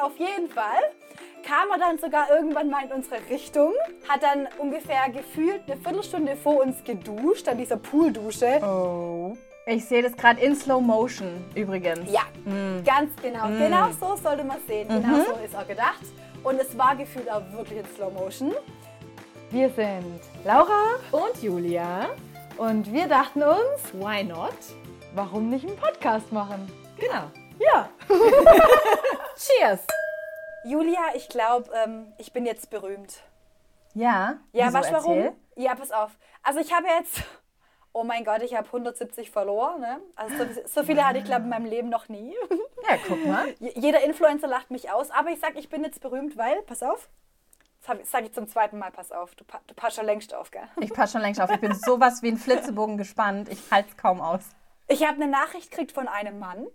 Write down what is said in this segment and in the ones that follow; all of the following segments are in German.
Auf jeden Fall kam er dann sogar irgendwann mal in unsere Richtung, hat dann ungefähr gefühlt eine Viertelstunde vor uns geduscht, an dieser Pooldusche. Oh. Ich sehe das gerade in Slow Motion übrigens. Ja, ganz genau. Genau so sollte man sehen. Genau so ist er gedacht. Und es war gefühlt auch wirklich in Slow Motion. Wir sind Laura Und Julia, und wir dachten uns, why not? warum nicht einen Podcast machen? Genau. Ja. Cheers. Julia, ich glaube, ähm, ich bin jetzt berühmt. Ja. Ja, weißt du warum? Ja, pass auf. Also ich habe jetzt, oh mein Gott, ich habe 170 verloren. Ne? Also so, so viele hatte ich, glaube ich, in meinem Leben noch nie. Ja, guck mal. Jeder Influencer lacht mich aus, aber ich sage, ich bin jetzt berühmt, weil, pass auf, das sage ich zum zweiten Mal, pass auf, du, pa- du passt schon längst auf, gell? Ich passe schon längst auf. Ich bin sowas wie ein Flitzebogen gespannt. Ich halte es kaum aus. Ich habe eine Nachricht gekriegt von einem Mann.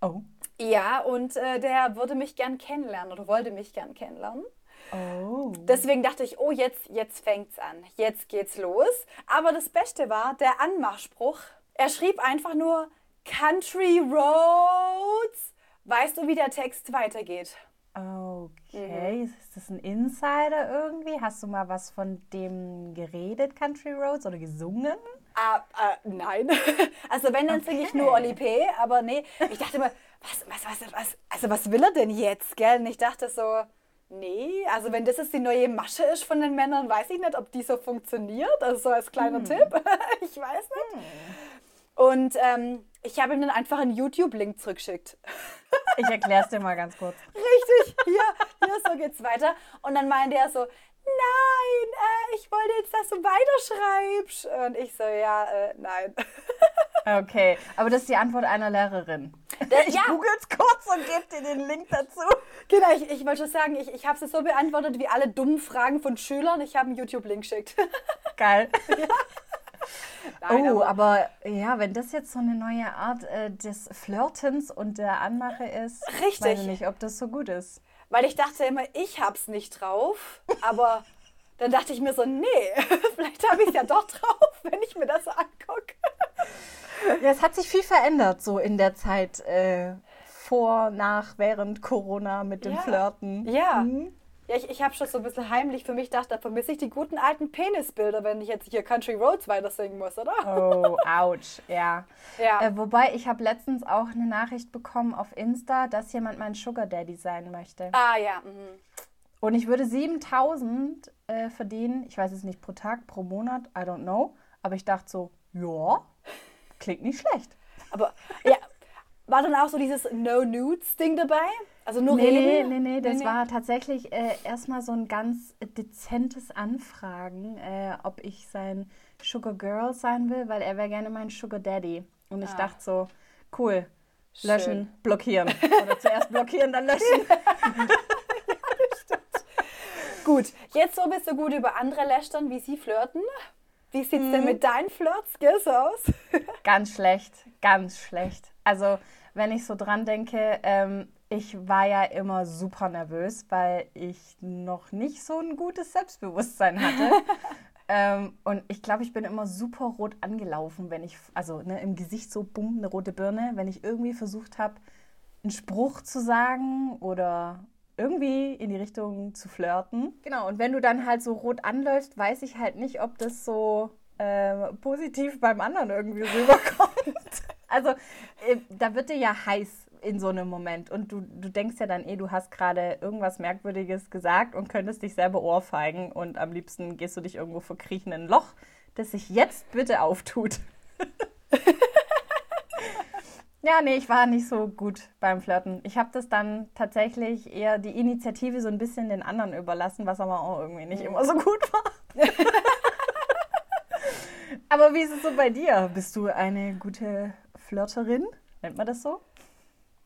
Oh. Ja, und äh, der würde mich gern kennenlernen oder wollte mich gern kennenlernen. Oh. Deswegen dachte ich, oh, jetzt, jetzt fängt's an. Jetzt geht's los. Aber das Beste war der Anmachspruch. Er schrieb einfach nur Country Roads. Weißt du, wie der Text weitergeht? Okay, ist das ein Insider irgendwie? Hast du mal was von dem geredet, Country Roads, oder gesungen? Ah, äh, nein. Also wenn, dann singe ich nur Oli P., aber nee. Ich dachte immer, was, was, was, was, also was will er denn jetzt, gell? Und ich dachte so, nee, also wenn das jetzt die neue Masche ist von den Männern, weiß ich nicht, ob die so funktioniert. Also so als kleiner Tipp. Ich weiß nicht. Und ähm, ich habe ihm dann einfach einen YouTube-Link zurückgeschickt. Ich erkläre es dir mal ganz kurz. Richtig, hier, hier, so geht's weiter. Und dann meinte er so, nein, äh, ich wollte jetzt, dass du weiterschreibst. Und ich so, ja, äh, nein. Okay, aber das ist die Antwort einer Lehrerin. Der- ja. google's kurz und gebe dir den Link dazu. Genau, ich, ich wollte schon sagen, ich, ich habe sie so beantwortet wie alle dummen Fragen von Schülern. Ich habe einen YouTube-Link geschickt. Geil. Nein, oh, aber- aber ja, wenn das jetzt so eine neue Art äh, des Flirtens und der Anmache ist, Richtig. weiß ich nicht, ob das so gut ist. Weil ich dachte immer, ich hab's nicht drauf. Aber dann dachte ich mir so, nee, vielleicht habe ich es ja doch drauf, wenn ich mir das so angucke. Ja, es hat sich viel verändert so in der Zeit äh, vor, nach, während Corona mit dem Ja. Flirten. Ja. Mhm. Ja, ich, ich habe schon so ein bisschen heimlich für mich gedacht, da vermisse ich die guten alten Penisbilder, wenn ich jetzt hier Country Roads weiter singen muss, oder? Oh, ouch, ja. Ja. Äh, wobei, ich habe letztens auch eine Nachricht bekommen auf Insta, dass jemand mein Sugar Daddy sein möchte. Ah ja, mhm. Und ich würde 7000 äh, verdienen. Ich weiß es nicht pro Tag, pro Monat, I don't know. Aber ich dachte so, ja, klingt nicht schlecht. aber ja, war dann auch so dieses No-Nudes-Ding dabei? Also nur Nee, reden? nee, nee, das war tatsächlich äh, erstmal so ein ganz dezentes Anfragen, äh, ob ich sein Sugar Girl sein will, weil er wäre gerne mein Sugar Daddy. Und ich dachte so, cool, löschen, Schön. blockieren. Oder zuerst blockieren, dann löschen. Gut, jetzt so bist du gut über andere lästern, wie sie flirten. Wie sieht's denn mit deinen Flirt-Skills aus? Ganz schlecht, ganz schlecht. Also, wenn ich so dran denke, ähm, ich war ja immer super nervös, weil ich noch nicht so ein gutes Selbstbewusstsein hatte. ähm, und ich glaube, ich bin immer super rot angelaufen, wenn ich, also ne, im Gesicht so bumm, eine rote Birne, wenn ich irgendwie versucht habe, einen Spruch zu sagen oder irgendwie in die Richtung zu flirten. Genau, und wenn du dann halt so rot anläufst, weiß ich halt nicht, ob das so äh, positiv beim anderen irgendwie rüberkommt. also äh, da wird dir ja heiß in so einem Moment und du, du denkst ja dann eh, du hast gerade irgendwas Merkwürdiges gesagt und könntest dich selber ohrfeigen und am liebsten gehst du dich irgendwo verkriechen in ein Loch, das sich jetzt bitte auftut. Ja, nee, ich war nicht so gut beim Flirten. Ich habe das dann tatsächlich eher die Initiative so ein bisschen den anderen überlassen, was aber auch irgendwie nicht immer so gut war. aber wie ist es so bei dir? Bist du eine gute Flirterin? Nennt man das so?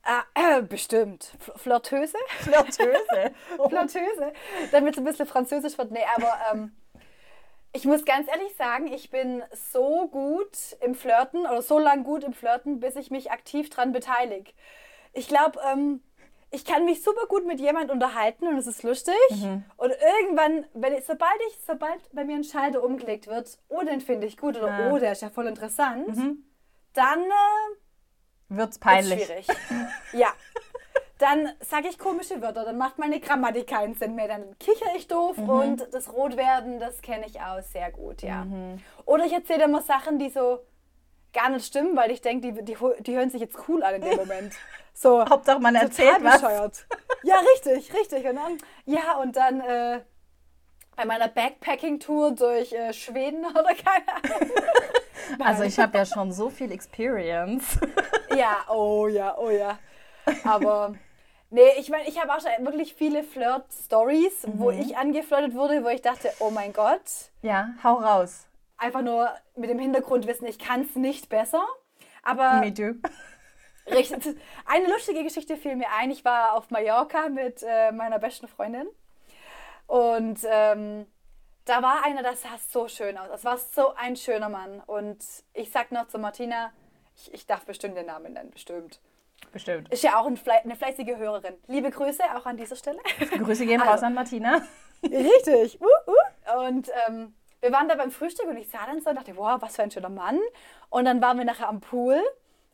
Ah, äh, bestimmt. Fl Flirtöse? Flirtöse. Flirtöse. Damit es ein bisschen französisch wird. Nee, aber ähm, ich muss ganz ehrlich sagen, ich bin so gut im Flirten oder so lang gut im Flirten, bis ich mich aktiv dran beteilige. Ich glaube, ähm, ich kann mich super gut mit jemand unterhalten und es ist lustig. Und irgendwann, wenn ich, sobald ich, sobald bei mir ein Schalter umgelegt wird, oh, den finde ich gut oder Ah. oh, der ist ja voll interessant, dann äh, Wird's ist peinlich. schwierig. ja. dann sage ich komische Wörter, dann macht meine Grammatik keinen Sinn mehr, dann kichere ich doof Mhm. und das Rotwerden, das kenne ich auch sehr gut, ja. Oder ich erzähle immer Sachen, die so gar nicht stimmen, weil ich denke, die, die, die hören sich jetzt cool an in dem Moment. So, Hauptsache man erzählt total was. bescheuert. Ja, richtig, richtig. Und dann, ja, und dann äh, bei meiner Backpacking-Tour durch äh, Schweden oder keine Ahnung. Also ich habe ja schon so viel Experience. Ja, oh ja, oh ja. Aber nee, ich meine, ich habe auch schon wirklich viele Flirt-Stories, wo Mhm. ich angeflirtet wurde, wo ich dachte, oh mein Gott, Ja, hau raus. einfach nur mit dem Hintergrundwissen, ich kann es nicht besser. Aber Me too. Richtig. Eine lustige Geschichte fiel mir ein. Ich war auf Mallorca mit äh, meiner besten Freundin. Und ähm, da war einer, das sah so schön aus. Das war so ein schöner Mann. Und ich sag noch zu Martina, ich, ich darf bestimmt den Namen nennen, bestimmt. Bestimmt. Ist ja auch ein eine fleißige Hörerin. Liebe Grüße auch an dieser Stelle. Grüße gehen Also. raus an Martina. Richtig. Uh, uh. Und ähm, wir waren da beim Frühstück und ich sah dann so und dachte, wow, was für ein schöner Mann. Und dann waren wir nachher am Pool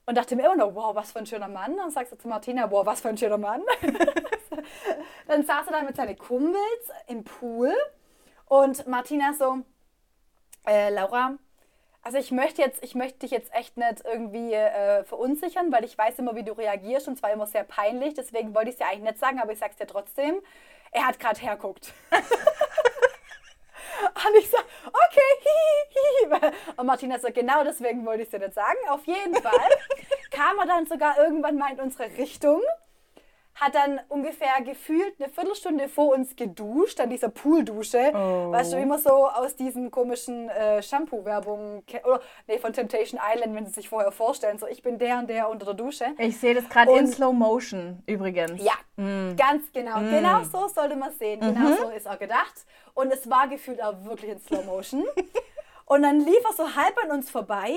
und dachte mir immer noch, wow, was für ein schöner Mann. Und dann sagst du zu Martina, wow, was für ein schöner Mann. dann saß er da mit seinen Kumpels im Pool und Martina so, äh, Laura, also ich möchte jetzt, ich möchte dich jetzt echt nicht irgendwie äh, verunsichern, weil ich weiß immer, wie du reagierst und zwar immer sehr peinlich. Deswegen wollte ich es dir eigentlich nicht sagen, aber ich sag's dir trotzdem. Er hat gerade herguckt. und ich so, okay, hihi, hihi. Und Martina so, genau deswegen wollte ich es dir nicht sagen. Auf jeden Fall kam er dann sogar irgendwann mal in unsere Richtung hat dann ungefähr gefühlt eine Viertelstunde vor uns geduscht, an dieser Pooldusche. Oh. Weißt du, wie man so aus diesen komischen äh, Shampoo-Werbungen. Oder, nee, von Temptation Island, wenn sie sich vorher vorstellen. So, ich bin der und der unter der Dusche. Ich sehe das gerade in Slow Motion übrigens. Ja, ganz genau. Genau so sollte man sehen. Genau so ist auch gedacht. Und es war gefühlt auch wirklich in Slow Motion. und dann lief er so halb an uns vorbei,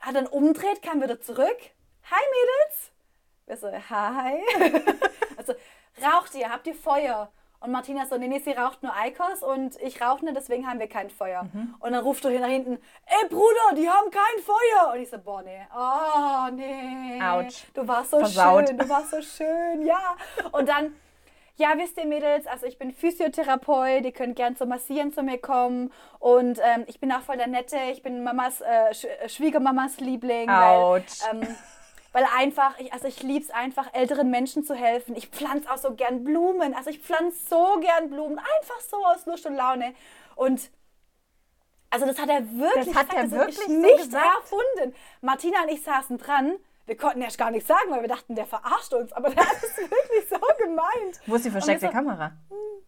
hat dann umdreht, kam wieder zurück. Hi Mädels. Wir so, hi. also, raucht ihr? Habt ihr Feuer? Und Martina so, nee, nee, sie raucht nur Eikos und ich rauche nicht, deswegen haben wir kein Feuer. Und dann ruft er nach hinten, ey Bruder, die haben kein Feuer. Und ich so, boah, nee, oh, nee. Autsch. Du warst so Versaut. schön, du warst so schön, ja. Und dann, ja, wisst ihr Mädels, also ich bin Physiotherapeut, ihr könnt gern zum Massieren zu mir kommen. Und ähm, ich bin auch voll der Nette, ich bin Mamas, äh, Sch Schwiegermamas Liebling. Autsch. Weil, ähm, weil einfach, ich, also ich liebe es einfach, älteren Menschen zu helfen. Ich pflanze auch so gern Blumen. Also ich pflanze so gern Blumen, einfach so aus Lust und Laune. Und also das hat er wirklich, Das hat er sag, wirklich so nicht gesagt? erfunden. Martina und ich saßen dran. Wir konnten erst gar nichts sagen, weil wir dachten, der verarscht uns. Aber der hat es wirklich so gemeint. Wo ist die versteckte so- Kamera?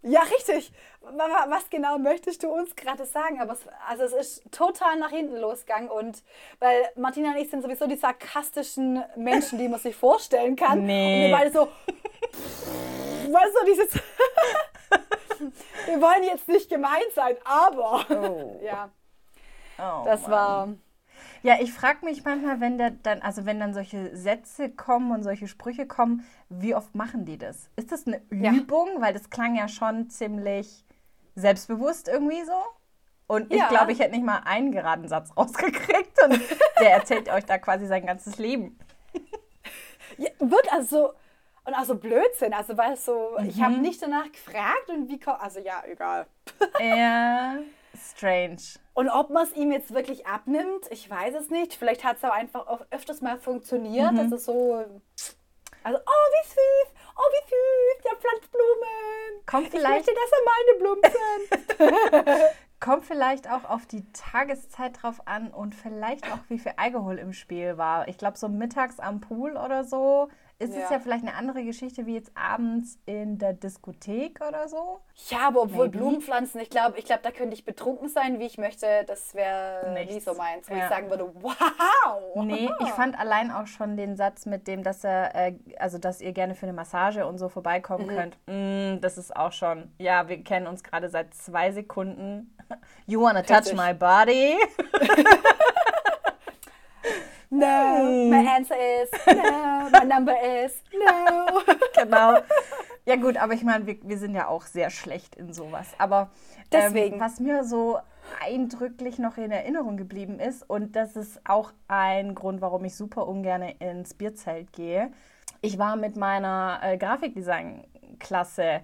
Ja, richtig. Wa- wa- Was genau möchtest du uns gerade sagen? Aber es, also es ist total nach hinten losgegangen. Und weil Martina und ich sind sowieso die sarkastischen Menschen, die man sich vorstellen kann. Nee. Und wir beide so, weißt du, dieses, wir wollen jetzt nicht gemein sein, aber Oh. ja, Oh, das Mann. war, Ja, ich frage mich manchmal, wenn der dann, also wenn dann solche Sätze kommen und solche Sprüche kommen, wie oft machen die das? Ist das eine Ja. Übung? Weil das klang ja schon ziemlich selbstbewusst irgendwie so. Und ich Ja. glaube, ich hätte nicht mal einen geraden Satz rausgekriegt und der erzählt euch da quasi sein ganzes Leben. ja, wird also und auch so Blödsinn. Also, weil so, ich Mhm. habe nicht danach gefragt und wie kommt, also ja, egal. Ja, strange. Und ob man es ihm jetzt wirklich abnimmt, ich weiß es nicht. Vielleicht hat es auch einfach auch öfters mal funktioniert. Mhm. dass es so. Also, oh, wie süß, oh, wie süß, der pflanzt Blumen. Kommt Ich vielleicht, möchte, dass er meine Blumen sind. kommt vielleicht auch auf die Tageszeit drauf an und vielleicht auch, wie viel Alkohol im Spiel war. Ich glaube, so mittags am Pool oder so ist es Ja. ja vielleicht eine andere Geschichte wie jetzt abends in der Diskothek oder so. ja, aber obwohl Maybe. Blumen pflanzen, ich glaube, ich glaub, da könnte ich betrunken sein, wie ich möchte. Das wäre nie so meins, wo Ja. ich sagen würde, wow. Nee, ich fand allein auch schon den Satz mit dem, dass er, äh, also dass ihr gerne für eine Massage und so vorbeikommen Mhm. könnt. Mm, das ist auch schon, ja, wir kennen uns gerade seit zwei Sekunden. You wanna touch Richtig. my body? No, my answer is no, my number is no. genau. Ja gut, aber ich meine, wir, wir sind ja auch sehr schlecht in sowas. Aber Deswegen. Ähm, was mir so eindrücklich noch in Erinnerung geblieben ist, und das ist auch ein Grund, warum ich super ungern ins Bierzelt gehe, ich war mit meiner äh, Grafikdesign-Klasse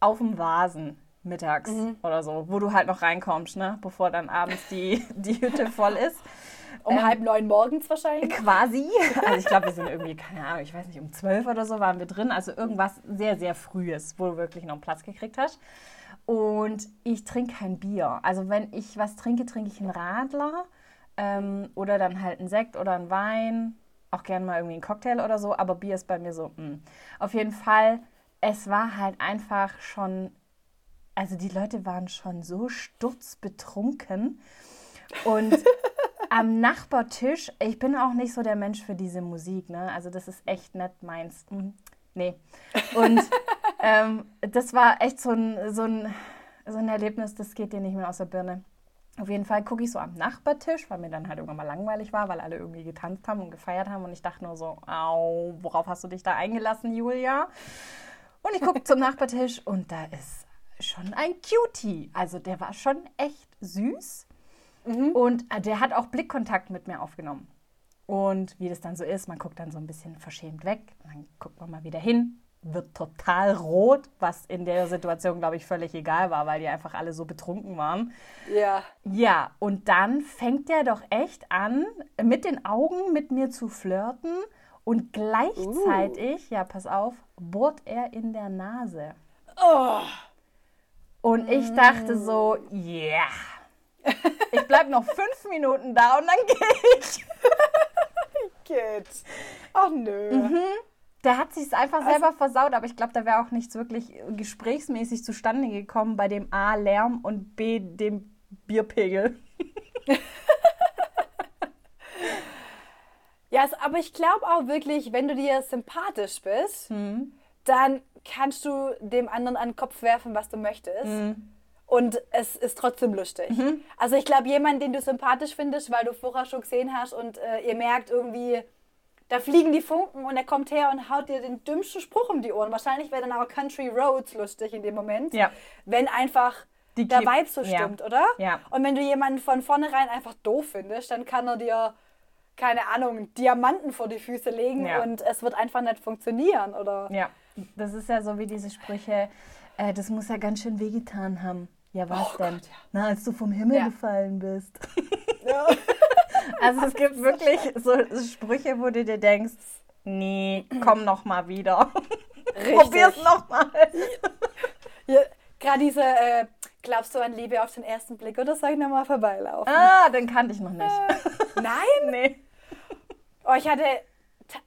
auf dem Vasen mittags oder so, wo du halt noch reinkommst, ne? bevor dann abends die, die Hütte voll ist. Um Ähm, halb neun morgens wahrscheinlich. Quasi. Also ich glaube, wir sind irgendwie, keine Ahnung, ich weiß nicht, um zwölf oder so waren wir drin. Also irgendwas sehr, sehr Frühes, wo du wirklich noch einen Platz gekriegt hast. Und ich trinke kein Bier. Also wenn ich was trinke, trinke ich einen Radler ähm, oder dann halt einen Sekt oder einen Wein. Auch gerne mal irgendwie einen Cocktail oder so. Aber Bier ist bei mir so, mh. Auf jeden Fall, es war halt einfach schon, also die Leute waren schon so sturzbetrunken. Und am Nachbartisch, ich bin auch nicht so der Mensch für diese Musik, ne? Also das ist echt nicht meins. Hm, Nee. Und ähm, das war echt so ein, so, ein, so ein Erlebnis, das geht dir nicht mehr aus der Birne. Auf jeden Fall gucke ich so am Nachbartisch, weil mir dann halt irgendwann mal langweilig war, weil alle irgendwie getanzt haben und gefeiert haben. Und ich dachte nur so, au, worauf hast du dich da eingelassen, Julia? Und ich gucke zum Nachbartisch und da ist schon ein Cutie. Also der war schon echt süß. Und äh, der hat auch Blickkontakt mit mir aufgenommen. Und wie das dann so ist, man guckt dann so ein bisschen verschämt weg, dann guckt man mal wieder hin, wird total rot, was in der Situation, glaube ich, völlig egal war, weil die einfach alle so betrunken waren. Ja. Ja, und dann fängt er doch echt an, mit den Augen mit mir zu flirten und gleichzeitig, ja, pass auf, bohrt er in der Nase. Oh. Und ich dachte so, yeah. Ich bleib noch fünf Minuten da und dann gehe ich. Geht. Ach nö. Mhm. Der hat sich einfach selber versaut, aber ich glaube, da wäre auch nichts wirklich gesprächsmäßig zustande gekommen bei dem A Lärm und B dem Bierpegel. Ja, es- aber ich glaube auch wirklich, wenn du dir sympathisch bist, Mhm. dann kannst du dem anderen an den Kopf werfen, was du möchtest. Mhm. Und es ist trotzdem lustig. Also ich glaube, jemand, den du sympathisch findest, weil du vorher schon gesehen hast und äh, ihr merkt irgendwie, da fliegen die Funken und er kommt her und haut dir den dümmsten Spruch um die Ohren. Wahrscheinlich wäre dann aber Country Roads lustig in dem Moment. Ja. Wenn einfach Die der Vibe so ja. stimmt, oder? Ja. Und wenn du jemanden von vornherein einfach doof findest, dann kann er dir, keine Ahnung, Diamanten vor die Füße legen Ja. und es wird einfach nicht funktionieren, oder? Ja, das ist ja so wie diese Sprüche, äh, das muss ja ganz schön wehgetan haben. Ja, was Oh denn? Gott, ja. Na, als du vom Himmel Ja. gefallen bist. Ja. Also es gibt wirklich so Sprüche, wo du dir denkst, nee, komm noch mal wieder. Probier's noch mal. Ja, Gerade diese, äh, glaubst du an Liebe auf den ersten Blick oder soll ich nochmal vorbeilaufen? Ah, den kannte ich noch nicht. Nein! Nee. Oh, ich hatte,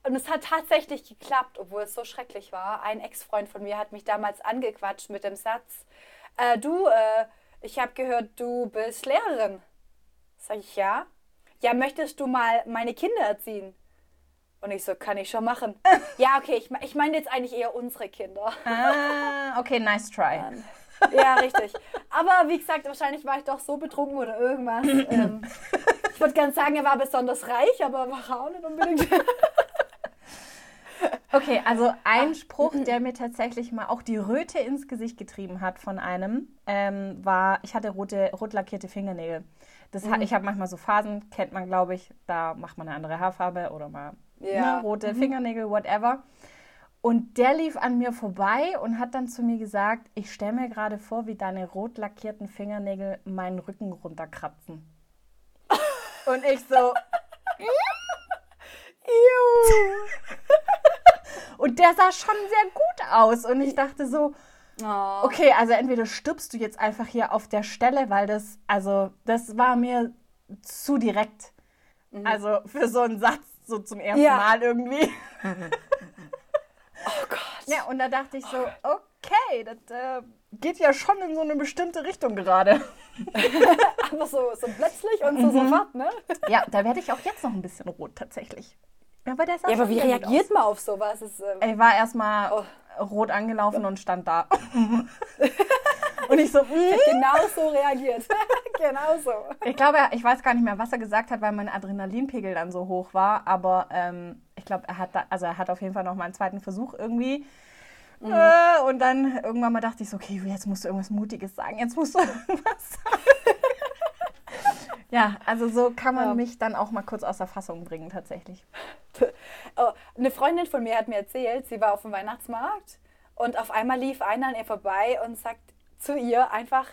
und es hat tatsächlich geklappt, obwohl es so schrecklich war. Ein Ex-Freund von mir hat mich damals angequatscht mit dem Satz, äh, du, äh, ich habe gehört, du bist Lehrerin. Sag ich, ja. Ja, möchtest du mal meine Kinder erziehen? Und ich so, kann ich schon machen. ja, okay, ich, ich meine jetzt eigentlich eher unsere Kinder. Ah, okay, nice try. Ja, richtig. Aber wie gesagt, wahrscheinlich war ich doch so betrunken oder irgendwas. Ähm, ich würde gerne sagen, er war besonders reich, aber war er auch nicht unbedingt. Okay, also ein Spruch, der mir tatsächlich mal auch die Röte ins Gesicht getrieben hat von einem, ähm, war, ich hatte rote, rot lackierte Fingernägel. Das ha Ich habe manchmal so Phasen, kennt man, glaube ich, da macht man eine andere Haarfarbe oder mal Ja. ne, rote Fingernägel, whatever. Und der lief an mir vorbei und hat dann zu mir gesagt, ich stelle mir gerade vor, wie deine rot lackierten Fingernägel meinen Rücken runterkratzen. Und ich so, und der sah schon sehr gut aus. Und ich dachte so, Oh. okay, also entweder stirbst du jetzt einfach hier auf der Stelle, weil das, also das war mir zu direkt. Also für so einen Satz, so zum ersten Ja. Mal irgendwie. oh Gott. Ja, und da dachte ich so, okay, das äh, geht ja schon in so eine bestimmte Richtung gerade. Aber so, so plötzlich und so sofort, ne? Ja, da werde ich auch jetzt noch ein bisschen rot tatsächlich. Ja, aber, der sah Ja, aber wie reagiert man auf sowas? Es, ähm, Ich war erstmal Oh. rot angelaufen und stand da. und ich so, mm. genau so reagiert. genau so. ich glaube, ich weiß gar nicht mehr, was er gesagt hat, weil mein Adrenalinpegel dann so hoch war. Aber ähm, ich glaube, er hat da, also er hat auf jeden Fall noch mal einen zweiten Versuch irgendwie. Äh, und dann irgendwann mal dachte ich so, okay, jetzt musst du irgendwas Mutiges sagen, jetzt musst du irgendwas sagen. Ja, also so kann man Ja. mich dann auch mal kurz aus der Fassung bringen, tatsächlich. Oh, eine Freundin von mir hat mir erzählt, sie war auf dem Weihnachtsmarkt und auf einmal lief einer an ihr vorbei und sagt zu ihr einfach,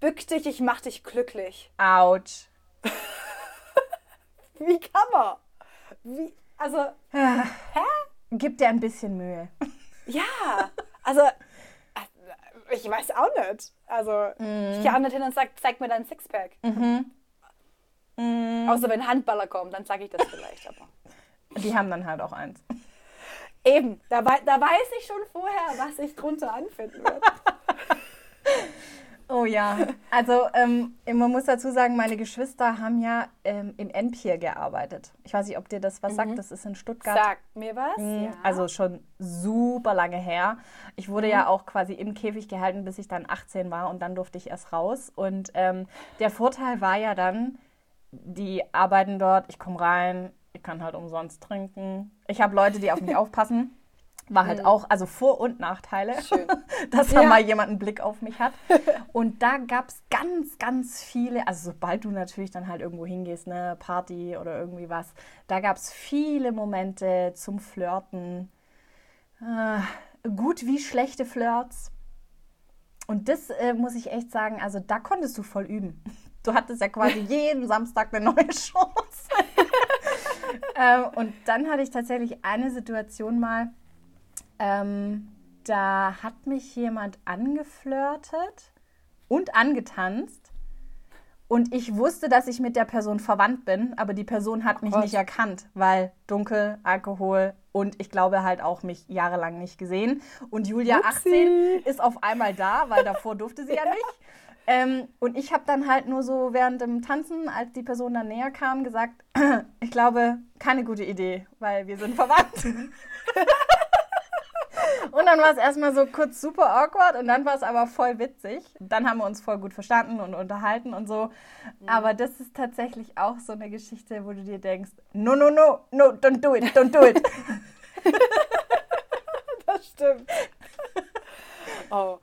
bück dich, ich mach dich glücklich. Autsch. Wie kann man? Wie, also, Gib dir ein bisschen Mühe. ja, also, äh, ich weiß auch nicht. Also, ich gehe auch nicht hin und sag, zeig mir dein Sixpack. Außer wenn Handballer kommen, dann sage ich das vielleicht. Aber. Die haben dann halt auch eins. Eben, da, wei- da weiß ich schon vorher, was ich drunter anfinden werde. Oh ja. Also ähm, man muss dazu sagen, meine Geschwister haben ja ähm, im Enpier gearbeitet. Ich weiß nicht, ob dir das was sagt. Das ist in Stuttgart. Sagt mir was? Mhm, Ja. Also schon super lange her. Ich wurde ja auch quasi im Käfig gehalten, bis ich dann 18 war und dann durfte ich erst raus. Und ähm, der Vorteil war ja dann, die arbeiten dort, ich komme rein, ich kann halt umsonst trinken. Ich habe Leute, die auf mich aufpassen. War halt auch, also Vor- und Nachteile, Schön. dass da Ja. mal jemand einen Blick auf mich hat. Und da gab es ganz, ganz viele, also sobald du natürlich dann halt irgendwo hingehst, ne, Party oder irgendwie was, da gab es viele Momente zum Flirten. Äh, gut wie schlechte Flirts. Und das äh, muss ich echt sagen, also da konntest du voll üben. Du hattest ja quasi jeden Samstag eine neue Chance. ähm, und dann hatte ich tatsächlich eine Situation mal, ähm, da hat mich jemand angeflirtet und angetanzt. Und ich wusste, dass ich mit der Person verwandt bin, aber die Person hat mich Gott. nicht erkannt, weil dunkel, Alkohol und ich glaube halt auch mich jahrelang nicht gesehen. Und Julia, Upsi. 18, ist auf einmal da, weil davor durfte sie ja nicht. Ähm, und ich habe dann halt nur so während dem Tanzen, als die Person dann näher kam, gesagt, ich glaube, keine gute Idee, weil wir sind verwandt. Und dann war es erstmal so kurz super awkward und dann war es aber voll witzig. Dann haben wir uns voll gut verstanden und unterhalten und so. Aber das ist tatsächlich auch so eine Geschichte, wo du dir denkst, no, no, no, no, don't do it, don't do it. Das stimmt. Oh.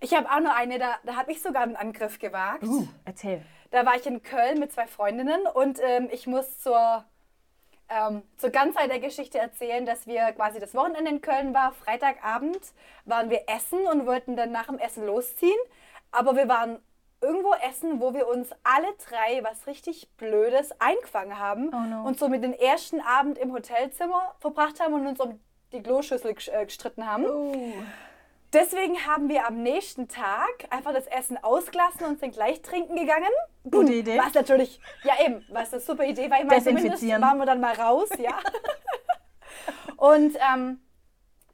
Ich habe auch noch eine, da, da habe ich sogar einen Angriff gewagt. Uh, erzähl. Da war ich in Köln mit zwei Freundinnen und ähm, ich muss zur, ähm, zur Ganzheit der Geschichte erzählen, dass wir quasi das Wochenende in Köln war. Freitagabend waren wir essen und wollten dann nach dem Essen losziehen. Aber wir waren irgendwo essen, wo wir uns alle drei was richtig Blödes eingefangen haben Oh no. und somit den ersten Abend im Hotelzimmer verbracht haben und uns um die Kloschüssel ges- äh, gestritten haben. Uh. Deswegen haben wir am nächsten Tag einfach das Essen ausgelassen und sind gleich trinken gegangen. Gute Idee. Was natürlich, ja eben, was eine super Idee war. Ich meine, zumindest waren wir dann mal raus, ja. und ähm,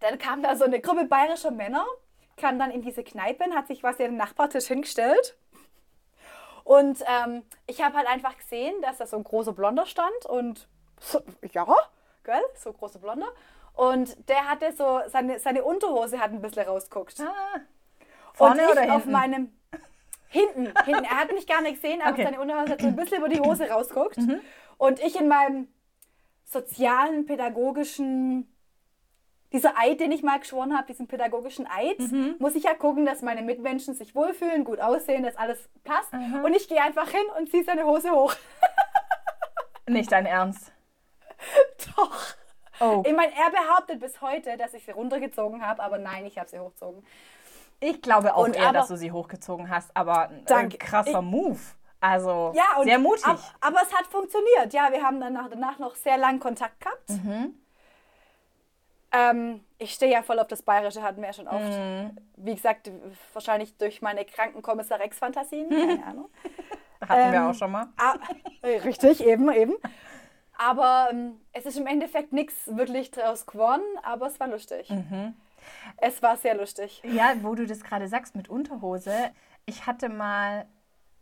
dann kam da so eine Gruppe bayerischer Männer, kam dann in diese Kneipe, und hat sich an den Nachbartisch hingestellt. Und ähm, ich habe halt einfach gesehen, dass da so ein großer Blonder stand und so, ja, gell, so großer Blonder. Und der hatte so, seine, seine Unterhose hat ein bisschen rausguckt. Ah. Vorne und ich oder auf hinten? meinem hinten, hinten. Er hat mich gar nicht gesehen, aber Okay. Mhm. seine Unterhose hat so ein bisschen über die Hose rausguckt. Und ich in meinem sozialen, pädagogischen, dieser Eid, den ich mal geschworen habe, diesen pädagogischen Eid, Mhm. muss ich ja gucken, dass meine Mitmenschen sich wohlfühlen, gut aussehen, dass alles passt. Und ich gehe einfach hin und ziehe seine Hose hoch. Nicht dein Ernst. Doch. Oh. Ich meine, er behauptet bis heute, dass ich sie runtergezogen habe, aber nein, ich habe sie hochgezogen. Ich glaube auch Und eher, aber- dass du sie hochgezogen hast, aber ein Danke. krasser Move. Also Ja, und sehr mutig. ab- Aber, es hat funktioniert. Ja, wir haben danach, danach noch sehr lang Kontakt gehabt. Mhm. Ähm, ich stehe ja voll auf das Bayerische, hatten wir ja schon oft. Mhm. Wie gesagt, wahrscheinlich durch meine kranken Kommissar Rex-Fantasien. Keine Ahnung. Hatten wir ähm, auch schon mal. Ah, äh, richtig, eben, eben. Aber ähm, es ist im Endeffekt nichts wirklich draus geworden, aber es war lustig. Mhm. Es war sehr lustig. Ja, wo du das gerade sagst mit Unterhose. Ich hatte mal,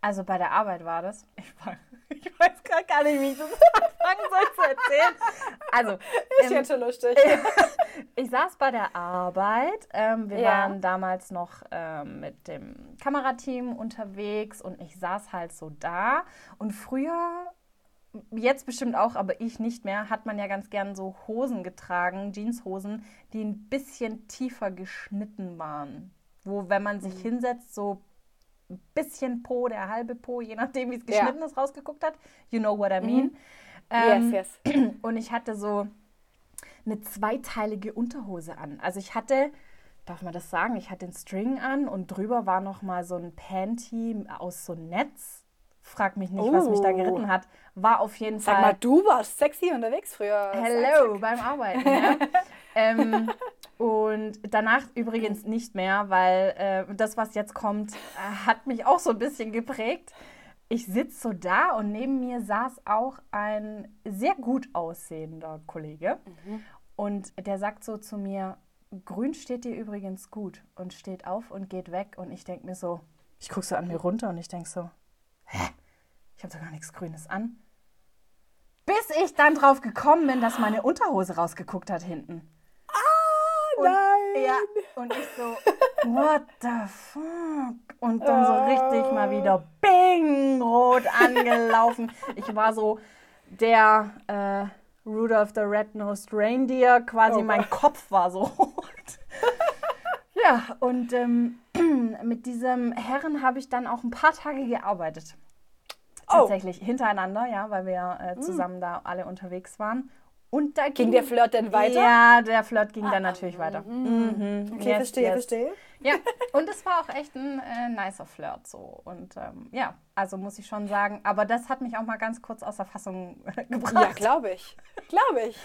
also bei der Arbeit war das. Ich, war, ich weiß gerade gar nicht, wie ich das anfangen soll zu erzählen. Also, Ist ähm, jetzt schon lustig. ich saß bei der Arbeit. Ähm, wir Ja. waren damals noch ähm, mit dem Kamerateam unterwegs und ich saß halt so da. Und früher, jetzt bestimmt auch, aber ich nicht mehr, hat man ja ganz gern so Hosen getragen, Jeanshosen, die ein bisschen tiefer geschnitten waren. Wo, wenn man Mhm. sich hinsetzt, so ein bisschen Po, der halbe Po, je nachdem, wie es Ja. geschnitten ist, rausgeguckt hat. You know what I mean. yes, Ähm, yes. und ich hatte so eine zweiteilige Unterhose an. Also ich hatte, darf man das sagen, ich hatte den String an und drüber war noch mal so ein Panty aus so Netz. Frag mich nicht, was mich da Oh. geritten hat. War auf jeden Sag Fall. mal, du warst sexy unterwegs früher. Hello beim Arbeiten. Ja. ähm, und danach übrigens nicht mehr, weil äh, das, was jetzt kommt, äh, hat mich auch so ein bisschen geprägt. Ich sitze so da und neben mir saß auch ein sehr gut aussehender Kollege. Und der sagt so zu mir, Grün steht dir übrigens gut und steht auf und geht weg. Und ich denke mir so, ich gucke so an mir runter und ich denke so, hä? Ich habe doch gar nichts Grünes an. Bis ich dann drauf gekommen bin, dass meine Unterhose rausgeguckt hat hinten. Ah, Und, nein. Ja, und ich so, what the fuck? Und dann so richtig mal wieder bing, rot angelaufen. Ich war so der äh, Rudolph the Red-Nosed Reindeer, quasi Oh mein Kopf war so rot. ja, und ähm, mit diesem Herren habe ich dann auch ein paar Tage gearbeitet. Oh. Tatsächlich, hintereinander, ja, weil wir äh, zusammen da alle unterwegs waren. Und da Ging der Flirt denn weiter? Ja, der Flirt ging dann natürlich weiter. Mhm. Okay, Yes, verstehe, yes. verstehe. Ja, und es war auch echt ein äh, nicer Flirt so. Und ähm, ja, also muss ich schon sagen, aber das hat mich auch mal ganz kurz aus der Fassung äh, gebracht. Ja, glaube ich. Glaube ich.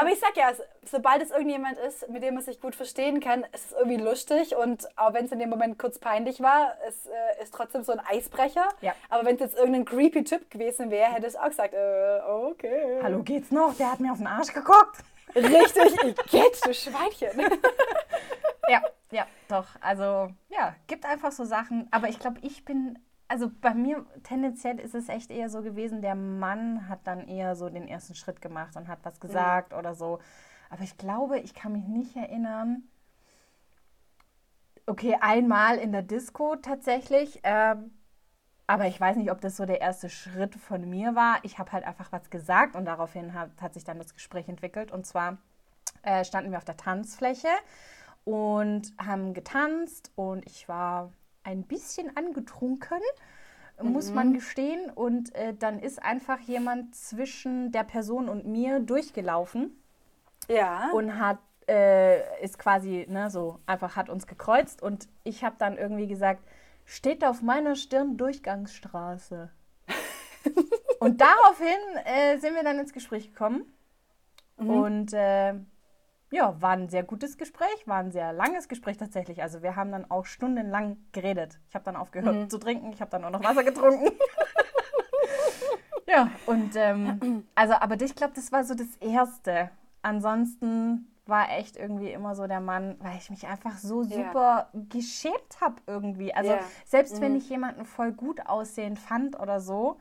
Aber ich sag ja, so- sobald es irgendjemand ist, mit dem man sich gut verstehen kann, ist es irgendwie lustig und auch wenn es in dem Moment kurz peinlich war, es äh, ist trotzdem so ein Eisbrecher. Ja. Aber wenn es jetzt irgendein creepy Typ gewesen wäre, hätte ich auch gesagt, äh, okay. Hallo, geht's noch? Der hat mir auf den Arsch geguckt. Richtig, ich geht, du Schweinchen. Ja, ja, doch. Also, ja, gibt einfach so Sachen. Aber ich glaube, ich bin, also bei mir tendenziell ist es echt eher so gewesen, der Mann hat dann eher so den ersten Schritt gemacht und hat was gesagt oder so. Aber ich glaube, ich kann mich nicht erinnern. Okay, einmal in der Disco tatsächlich. Ähm, aber ich weiß nicht, ob das so der erste Schritt von mir war. Ich habe halt einfach was gesagt und daraufhin hat, hat sich dann das Gespräch entwickelt. Und zwar äh, standen wir auf der Tanzfläche und haben getanzt und ich war ein bisschen angetrunken, muss man gestehen. Und äh, dann ist einfach jemand zwischen der Person und mir durchgelaufen Ja. und hat äh, ist quasi ne, so einfach hat uns gekreuzt und ich habe dann irgendwie gesagt, steht auf meiner Stirn Durchgangsstraße. und daraufhin äh, sind wir dann ins Gespräch gekommen und äh, ja, war ein sehr gutes Gespräch, war ein sehr langes Gespräch tatsächlich. Also wir haben dann auch stundenlang geredet. Ich habe dann aufgehört zu trinken, ich habe dann auch noch Wasser getrunken. ja, und ähm, also, aber ich glaube, das war so das Erste. Ansonsten war echt irgendwie immer so der Mann, weil ich mich einfach so super geschämt habe irgendwie. Also Ja. selbst wenn ich jemanden voll gut aussehend fand oder so,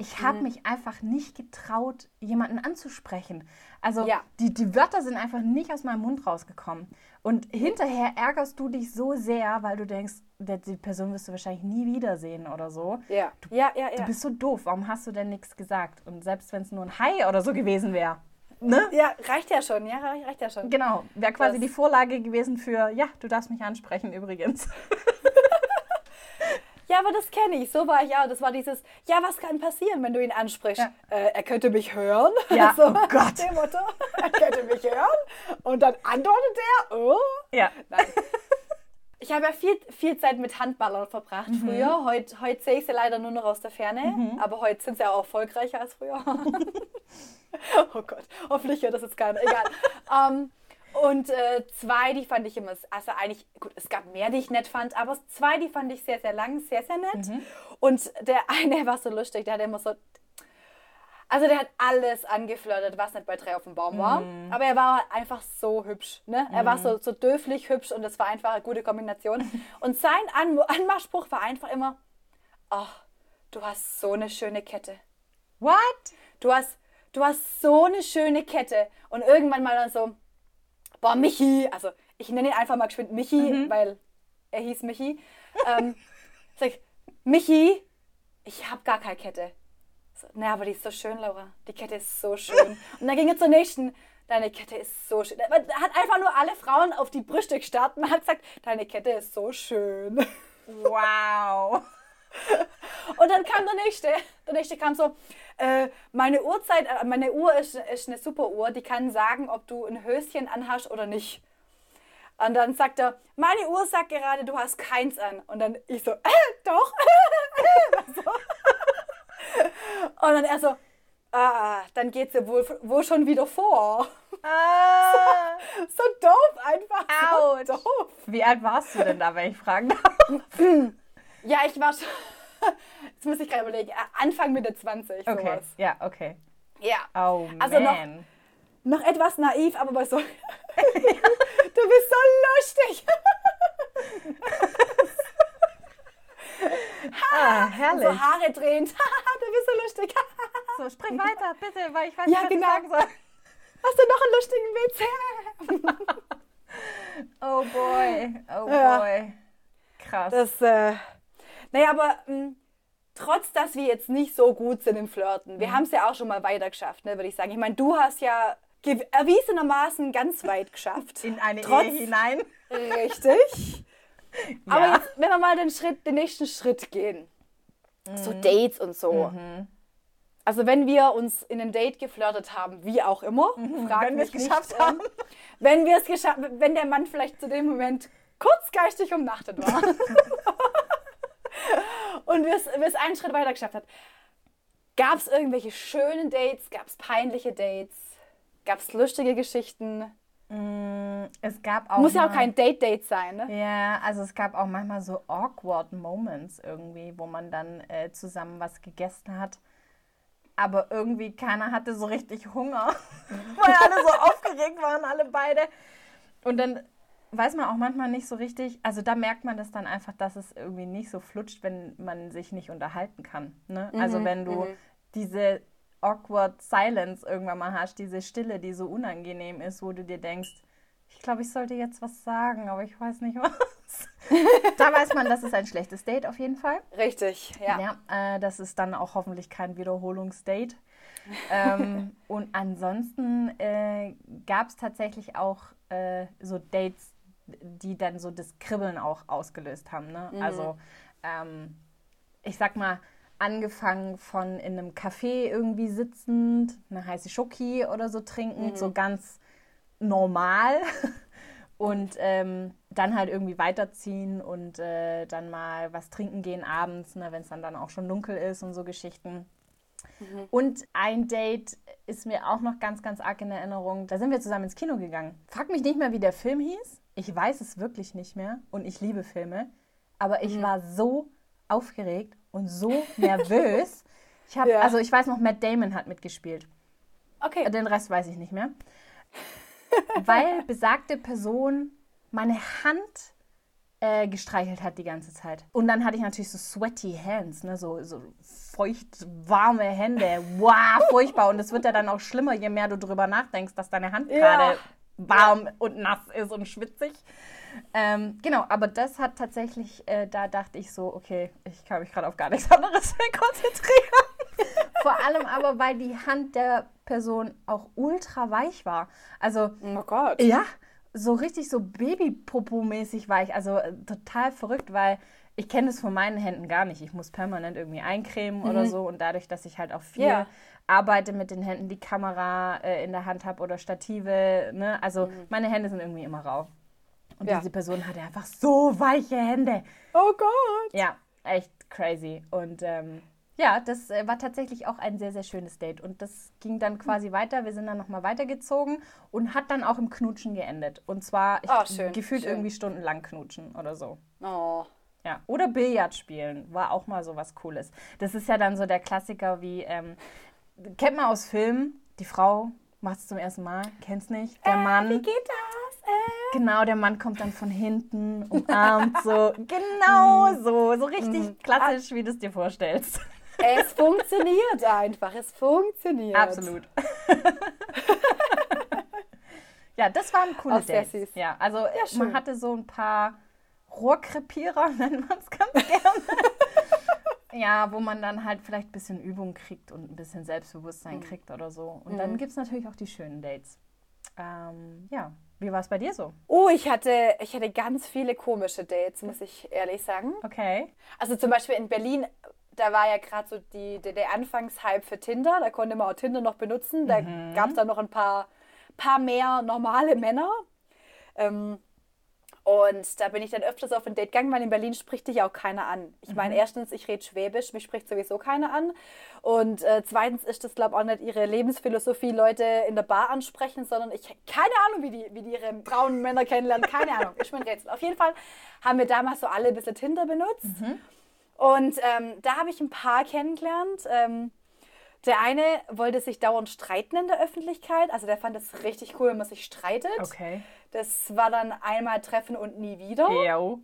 ich habe mich einfach nicht getraut, jemanden anzusprechen. Also Ja. die, die Wörter sind einfach nicht aus meinem Mund rausgekommen. Und hinterher ärgerst du dich so sehr, weil du denkst, die Person wirst du wahrscheinlich nie wiedersehen oder so. ja. ja, ja, ja. Du bist so doof, warum hast du denn nichts gesagt? Und selbst wenn es nur ein Hi oder so gewesen wäre. Ne? ja, reicht ja schon, ja, reicht reicht ja schon. Genau, wäre quasi Das- die Vorlage gewesen für, ja, du darfst mich ansprechen übrigens. Ja, aber das kenne ich. So war ich auch. Das war dieses, ja, was kann passieren, wenn du ihn ansprichst? Ja. Äh, er könnte mich hören. Ja, so, oh Gott. Dem Motto, er könnte mich hören. Und dann antwortet er, oh. Ja. Nein. Ich habe ja viel, viel Zeit mit Handballern verbracht Mhm. früher. Heute, heute sehe ich sie leider nur noch aus der Ferne. Aber heute sind sie auch erfolgreicher als früher. oh Gott, hoffentlich hört das jetzt keiner. Egal. ähm, und äh, zwei, die fand ich immer, also eigentlich, gut, es gab mehr, die ich nett fand, aber zwei, die fand ich sehr, sehr lang, sehr, sehr nett. Mhm. Und der eine war so lustig, der hat immer so, also der hat alles angeflirtet, was nicht bei drei auf dem Baum war. Mhm. Aber er war einfach so hübsch. Ne? Er war so, so döflich hübsch und das war einfach eine gute Kombination. Und sein An Anmachspruch war einfach immer, ach, du hast so eine schöne Kette. What? Du hast, du hast so eine schöne Kette. Und irgendwann mal dann so, boah, Michi, also ich nenne ihn einfach mal geschwind Michi, weil er hieß Michi. Ähm, sag ich, Michi, ich habe gar keine Kette. So, na, aber die ist so schön, Laura. Die Kette ist so schön. Und dann ging er zur nächsten. Deine Kette ist so schön. Er hat einfach nur alle Frauen auf die Brüste gestarrt und hat gesagt, deine Kette ist so schön. Wow. Und dann kam der nächste. Der nächste kam so, äh, meine Uhrzeit, äh, meine Uhr ist, ist eine super Uhr, die kann sagen, ob du ein Höschen anhast oder nicht. Und dann sagt er, meine Uhr sagt gerade, du hast keins an. Und dann ich so, äh, doch. so. Und dann er so, ah, dann geht sie wohl, wohl schon wieder vor. Ah, So doof einfach. So doof. wie alt warst du denn da, wenn ich fragen darf? Ja, ich war schon, jetzt muss ich gerade überlegen, Anfang Mitte 20, Okay, sowas. ja, okay. Ja. Oh Also noch- man. Noch etwas naiv, aber so, du bist so lustig. ah, herrlich. So Haare drehend, du bist so lustig. So, sprich weiter, bitte, weil ich weiß Ja, nicht, was genau. ich sagen soll. Hast du noch einen lustigen Witz? Oh boy, oh Ja. boy. Krass. Das, äh, naja, aber mh, trotz, dass wir jetzt nicht so gut sind im Flirten, Mhm. wir haben es ja auch schon mal weiter geschafft, ne, würde ich sagen. Ich meine, du hast ja erwiesenermaßen ganz weit geschafft. In eine Trotz- Ehe hinein. Richtig. Aber Ja. jetzt, wenn wir mal den Schritt, den nächsten Schritt gehen, so Dates und so. Mhm. Also wenn wir uns in ein Date geflirtet haben, wie auch immer, Mhm. Wenn wir es geschafft nicht, ähm, haben. wenn wir es geschafft, wenn der Mann vielleicht zu dem Moment kurz geistig umnachtet war und wir es einen Schritt weiter geschafft hat, gab es irgendwelche schönen Dates, gab es peinliche Dates, gab es lustige Geschichten? Mm, Es gab auch. Muss ja auch kein Date-Date sein, ne? Ja, also es gab auch manchmal so awkward Moments irgendwie, wo man dann äh, zusammen was gegessen hat. Aber irgendwie keiner hatte so richtig Hunger, weil alle so aufgeregt waren, alle beide. Und dann weiß man auch manchmal nicht so richtig, also da merkt man das dann einfach, dass es irgendwie nicht so flutscht, wenn man sich nicht unterhalten kann. Ne? Also wenn du diese awkward Silence irgendwann mal hast, diese Stille, die so unangenehm ist, wo du dir denkst, ich glaube, ich sollte jetzt was sagen, aber ich weiß nicht was. da weiß man, das ist ein schlechtes Date auf jeden Fall. Richtig, ja. Ja, äh, das ist dann auch hoffentlich kein Wiederholungsdate. ähm, und ansonsten äh, gab es tatsächlich auch äh, so Dates, die dann so das Kribbeln auch ausgelöst haben. Ne? Also ähm, ich sag mal, angefangen von in einem Café irgendwie sitzend, eine heiße Schoki oder so trinkend, so ganz normal. Und ähm, dann halt irgendwie weiterziehen und äh, dann mal was trinken gehen abends, ne, wenn es dann, dann auch schon dunkel ist und so Geschichten. Und ein Date ist mir auch noch ganz, ganz arg in Erinnerung. Da sind wir zusammen ins Kino gegangen. Frag mich nicht mehr, wie der Film hieß. Ich weiß es wirklich nicht mehr und ich liebe Filme. Aber ich war so aufgeregt und so nervös. Ich habe, Ja. also ich weiß noch, Matt Damon hat mitgespielt. Okay. Den Rest weiß ich nicht mehr. Weil besagte Person meine Hand äh, gestreichelt hat die ganze Zeit. Und dann hatte ich natürlich so sweaty hands, ne? so, so feucht, warme Hände. Wow, furchtbar. Und es wird ja dann auch schlimmer, je mehr du drüber nachdenkst, dass deine Hand Ja. Warm und nass ist und schwitzig. Ähm, genau, aber das hat tatsächlich, äh, da dachte ich so, okay, ich kann mich gerade auf gar nichts anderes mehr konzentrieren. Vor allem aber, weil die Hand der Person auch ultra weich war. Also, Oh Gott. ja, so richtig so Babypopo-mäßig weich. Also äh, total verrückt, weil ich kenne das von meinen Händen gar nicht. Ich muss permanent irgendwie eincremen oder so. Und dadurch, dass ich halt auch viel Ja. Arbeite mit den Händen, die Kamera äh, in der Hand habe oder Stative, ne? Also meine Hände sind irgendwie immer rau. Und Ja. diese Person hatte einfach so weiche Hände. Oh Gott. Ja, echt crazy. Und ähm, ja, das äh, war tatsächlich auch ein sehr, sehr schönes Date. Und das ging dann quasi weiter. Wir sind dann nochmal weitergezogen und hat dann auch im Knutschen geendet. Und zwar ich, Ah, schön, gefühlt schön. irgendwie stundenlang knutschen oder so. Oh. Ja. Oder Billard spielen war auch mal so was Cooles. Das ist ja dann so der Klassiker wie, ähm, kennt man aus Filmen, die Frau macht es zum ersten Mal, kennt's nicht. Der Mann. Wie geht das? Äh? Genau, der Mann kommt dann von hinten, umarmt so. Genau so. So richtig klassisch, wie du es dir vorstellst. Es funktioniert einfach. Es funktioniert. Absolut. ja, das waren coole Auch sehr Dates. Ja, also äh, schön. man hatte so ein paar Rohrkrepierer, nennt man es ganz gerne. Ja, wo man dann halt vielleicht ein bisschen Übung kriegt und ein bisschen Selbstbewusstsein Mhm. kriegt oder so. Und dann gibt es natürlich auch die schönen Dates. Ähm, ja, wie war es bei dir so? Oh, ich hatte, ich hatte ganz viele komische Dates, muss ich ehrlich sagen. Okay. Also zum Beispiel in Berlin, da war ja gerade so die, der, der Anfangshype für Tinder. Da konnte man auch Tinder noch benutzen. Da gab es dann noch ein paar, paar mehr normale Männer. Ähm, und da bin ich dann öfters auf ein Date gegangen, weil in Berlin spricht dich auch keiner an. Ich meine, erstens, ich rede Schwäbisch, mich spricht sowieso keiner an. Und äh, zweitens ist das, glaube ich, auch nicht ihre Lebensphilosophie, Leute in der Bar ansprechen, sondern ich keine Ahnung, wie die, wie die ihre braunen Männer kennenlernen. Keine Ahnung, ist mir ein Rätsel. Auf jeden Fall haben wir damals so alle ein bisschen Tinder benutzt. Und ähm, da habe ich ein paar kennengelernt. Ähm, der eine wollte sich dauernd streiten in der Öffentlichkeit. Also der fand es richtig cool, wenn man sich streitet. Okay. Das war dann einmal treffen und nie wieder. Jo.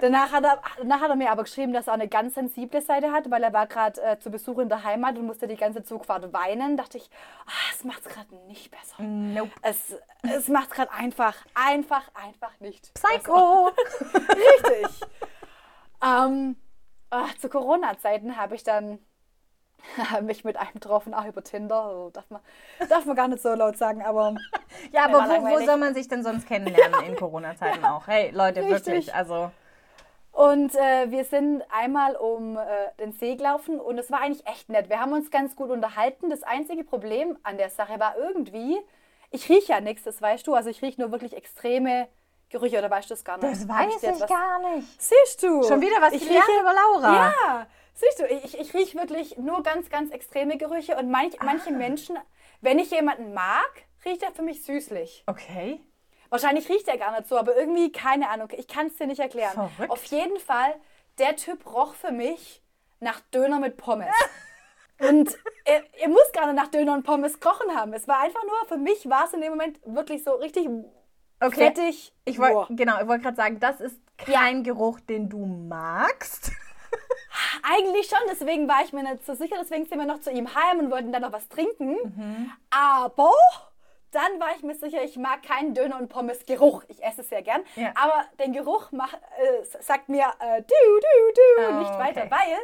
Danach hat, er, danach hat er mir aber geschrieben, dass er auch eine ganz sensible Seite hat, weil er war gerade äh, zu Besuch in der Heimat und musste die ganze Zugfahrt weinen. Dachte ich, ah, es macht es gerade nicht besser. Nope. Es, es macht es gerade einfach, einfach, einfach nicht. Psycho. Richtig. ähm, ach, zu Corona-Zeiten habe ich dann mich mit einem getroffen, auch über Tinder. Also darf, man, darf man gar nicht so laut sagen, aber Ja, aber wo, wo soll man sich denn sonst kennenlernen in Corona-Zeiten auch? Hey, Leute, Richtig. wirklich, also Und äh, wir sind einmal um äh, den See gelaufen und es war eigentlich echt nett. Wir haben uns ganz gut unterhalten. Das einzige Problem an der Sache war irgendwie, ich rieche ja nichts, das weißt du. Also ich rieche nur wirklich extreme Gerüche oder weißt du das gar nicht? das weiß ich etwas- gar nicht. Siehst du? Schon wieder was ich rieche, über Laura. Ja, siehst du, ich, ich rieche wirklich nur ganz, ganz extreme Gerüche und manch, Ah. manche Menschen, wenn ich jemanden mag, riecht er für mich süßlich. Okay. Wahrscheinlich riecht er gar nicht so, aber irgendwie, keine Ahnung, ich kann es dir nicht erklären. Verrückt. Auf jeden Fall, der Typ roch für mich nach Döner mit Pommes. Und er, er muss gar nicht nach Döner und Pommes kochen haben. Es war einfach nur, für mich war es in dem Moment wirklich so richtig Okay. fettig. Ich wollte genau, ich wollte gerade sagen, das ist kein Geruch, den du magst. Eigentlich schon, deswegen war ich mir nicht so sicher. Deswegen sind wir noch zu ihm heim und wollten dann noch was trinken. Mhm. Aber dann war ich mir sicher, ich mag keinen Döner und Pommes Geruch. Ich esse es sehr gern. Ja. Aber den Geruch mach, äh, sagt mir äh, du, du, du, Oh, nicht weiter. okay. Weil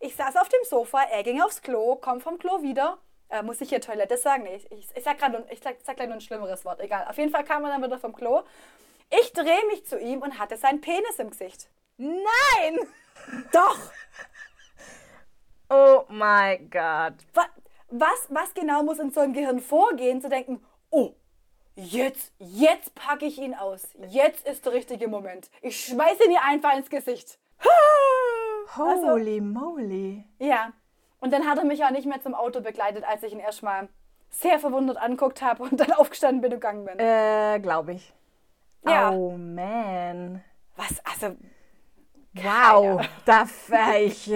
ich saß auf dem Sofa, er ging aufs Klo, kommt vom Klo wieder. Äh, muss ich hier Toilette sagen? Nee, ich, ich, ich sag gerade, ich sag, sag gleich nur ein schlimmeres Wort. Egal. Auf jeden Fall kam er dann wieder vom Klo. Ich drehe mich zu ihm und hatte seinen Penis im Gesicht. Nein! Doch! Oh mein Gott. Wa- Was, was genau muss in so einem Gehirn vorgehen, zu denken, oh, jetzt, jetzt packe ich ihn aus. Jetzt ist der richtige Moment. Ich schmeiße ihn ihr einfach ins Gesicht. Also, Holy moly. ja. Und dann hat er mich auch nicht mehr zum Auto begleitet, als ich ihn erstmal sehr verwundert anguckt habe und dann aufgestanden bin und gegangen bin. Äh, glaube ich. Ja. Oh man. Was? Also, Wow. Da ich.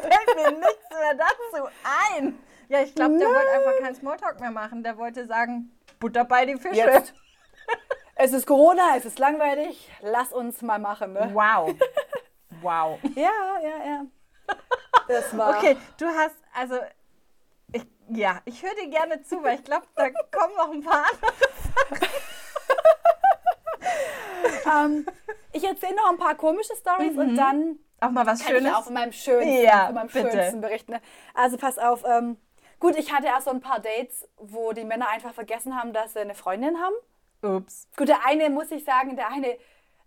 Fällt mir nichts mehr dazu ein. Ja, ich glaube, der wollte einfach keinen Smalltalk mehr machen. Der wollte sagen, Butter bei die Fische. jetzt. es ist Corona, es ist langweilig. Lass uns mal machen, ne? Wow. Wow. Ja, ja, ja. Das war. Okay, du hast, also, ich, ja, ich höre dir gerne zu, weil ich glaube, da kommen noch ein paar andere. Ähm, ich erzähle noch ein paar komische Stories und dann Auch mal was kann ich Schönes. auch von meinem schönsten, Ja, von meinem bitte. schönsten berichten. ne? Also pass auf. Ähm, gut, ich hatte erst so ein paar Dates, wo die Männer einfach vergessen haben, dass sie eine Freundin haben. Ups. Gut, der eine muss ich sagen, der eine,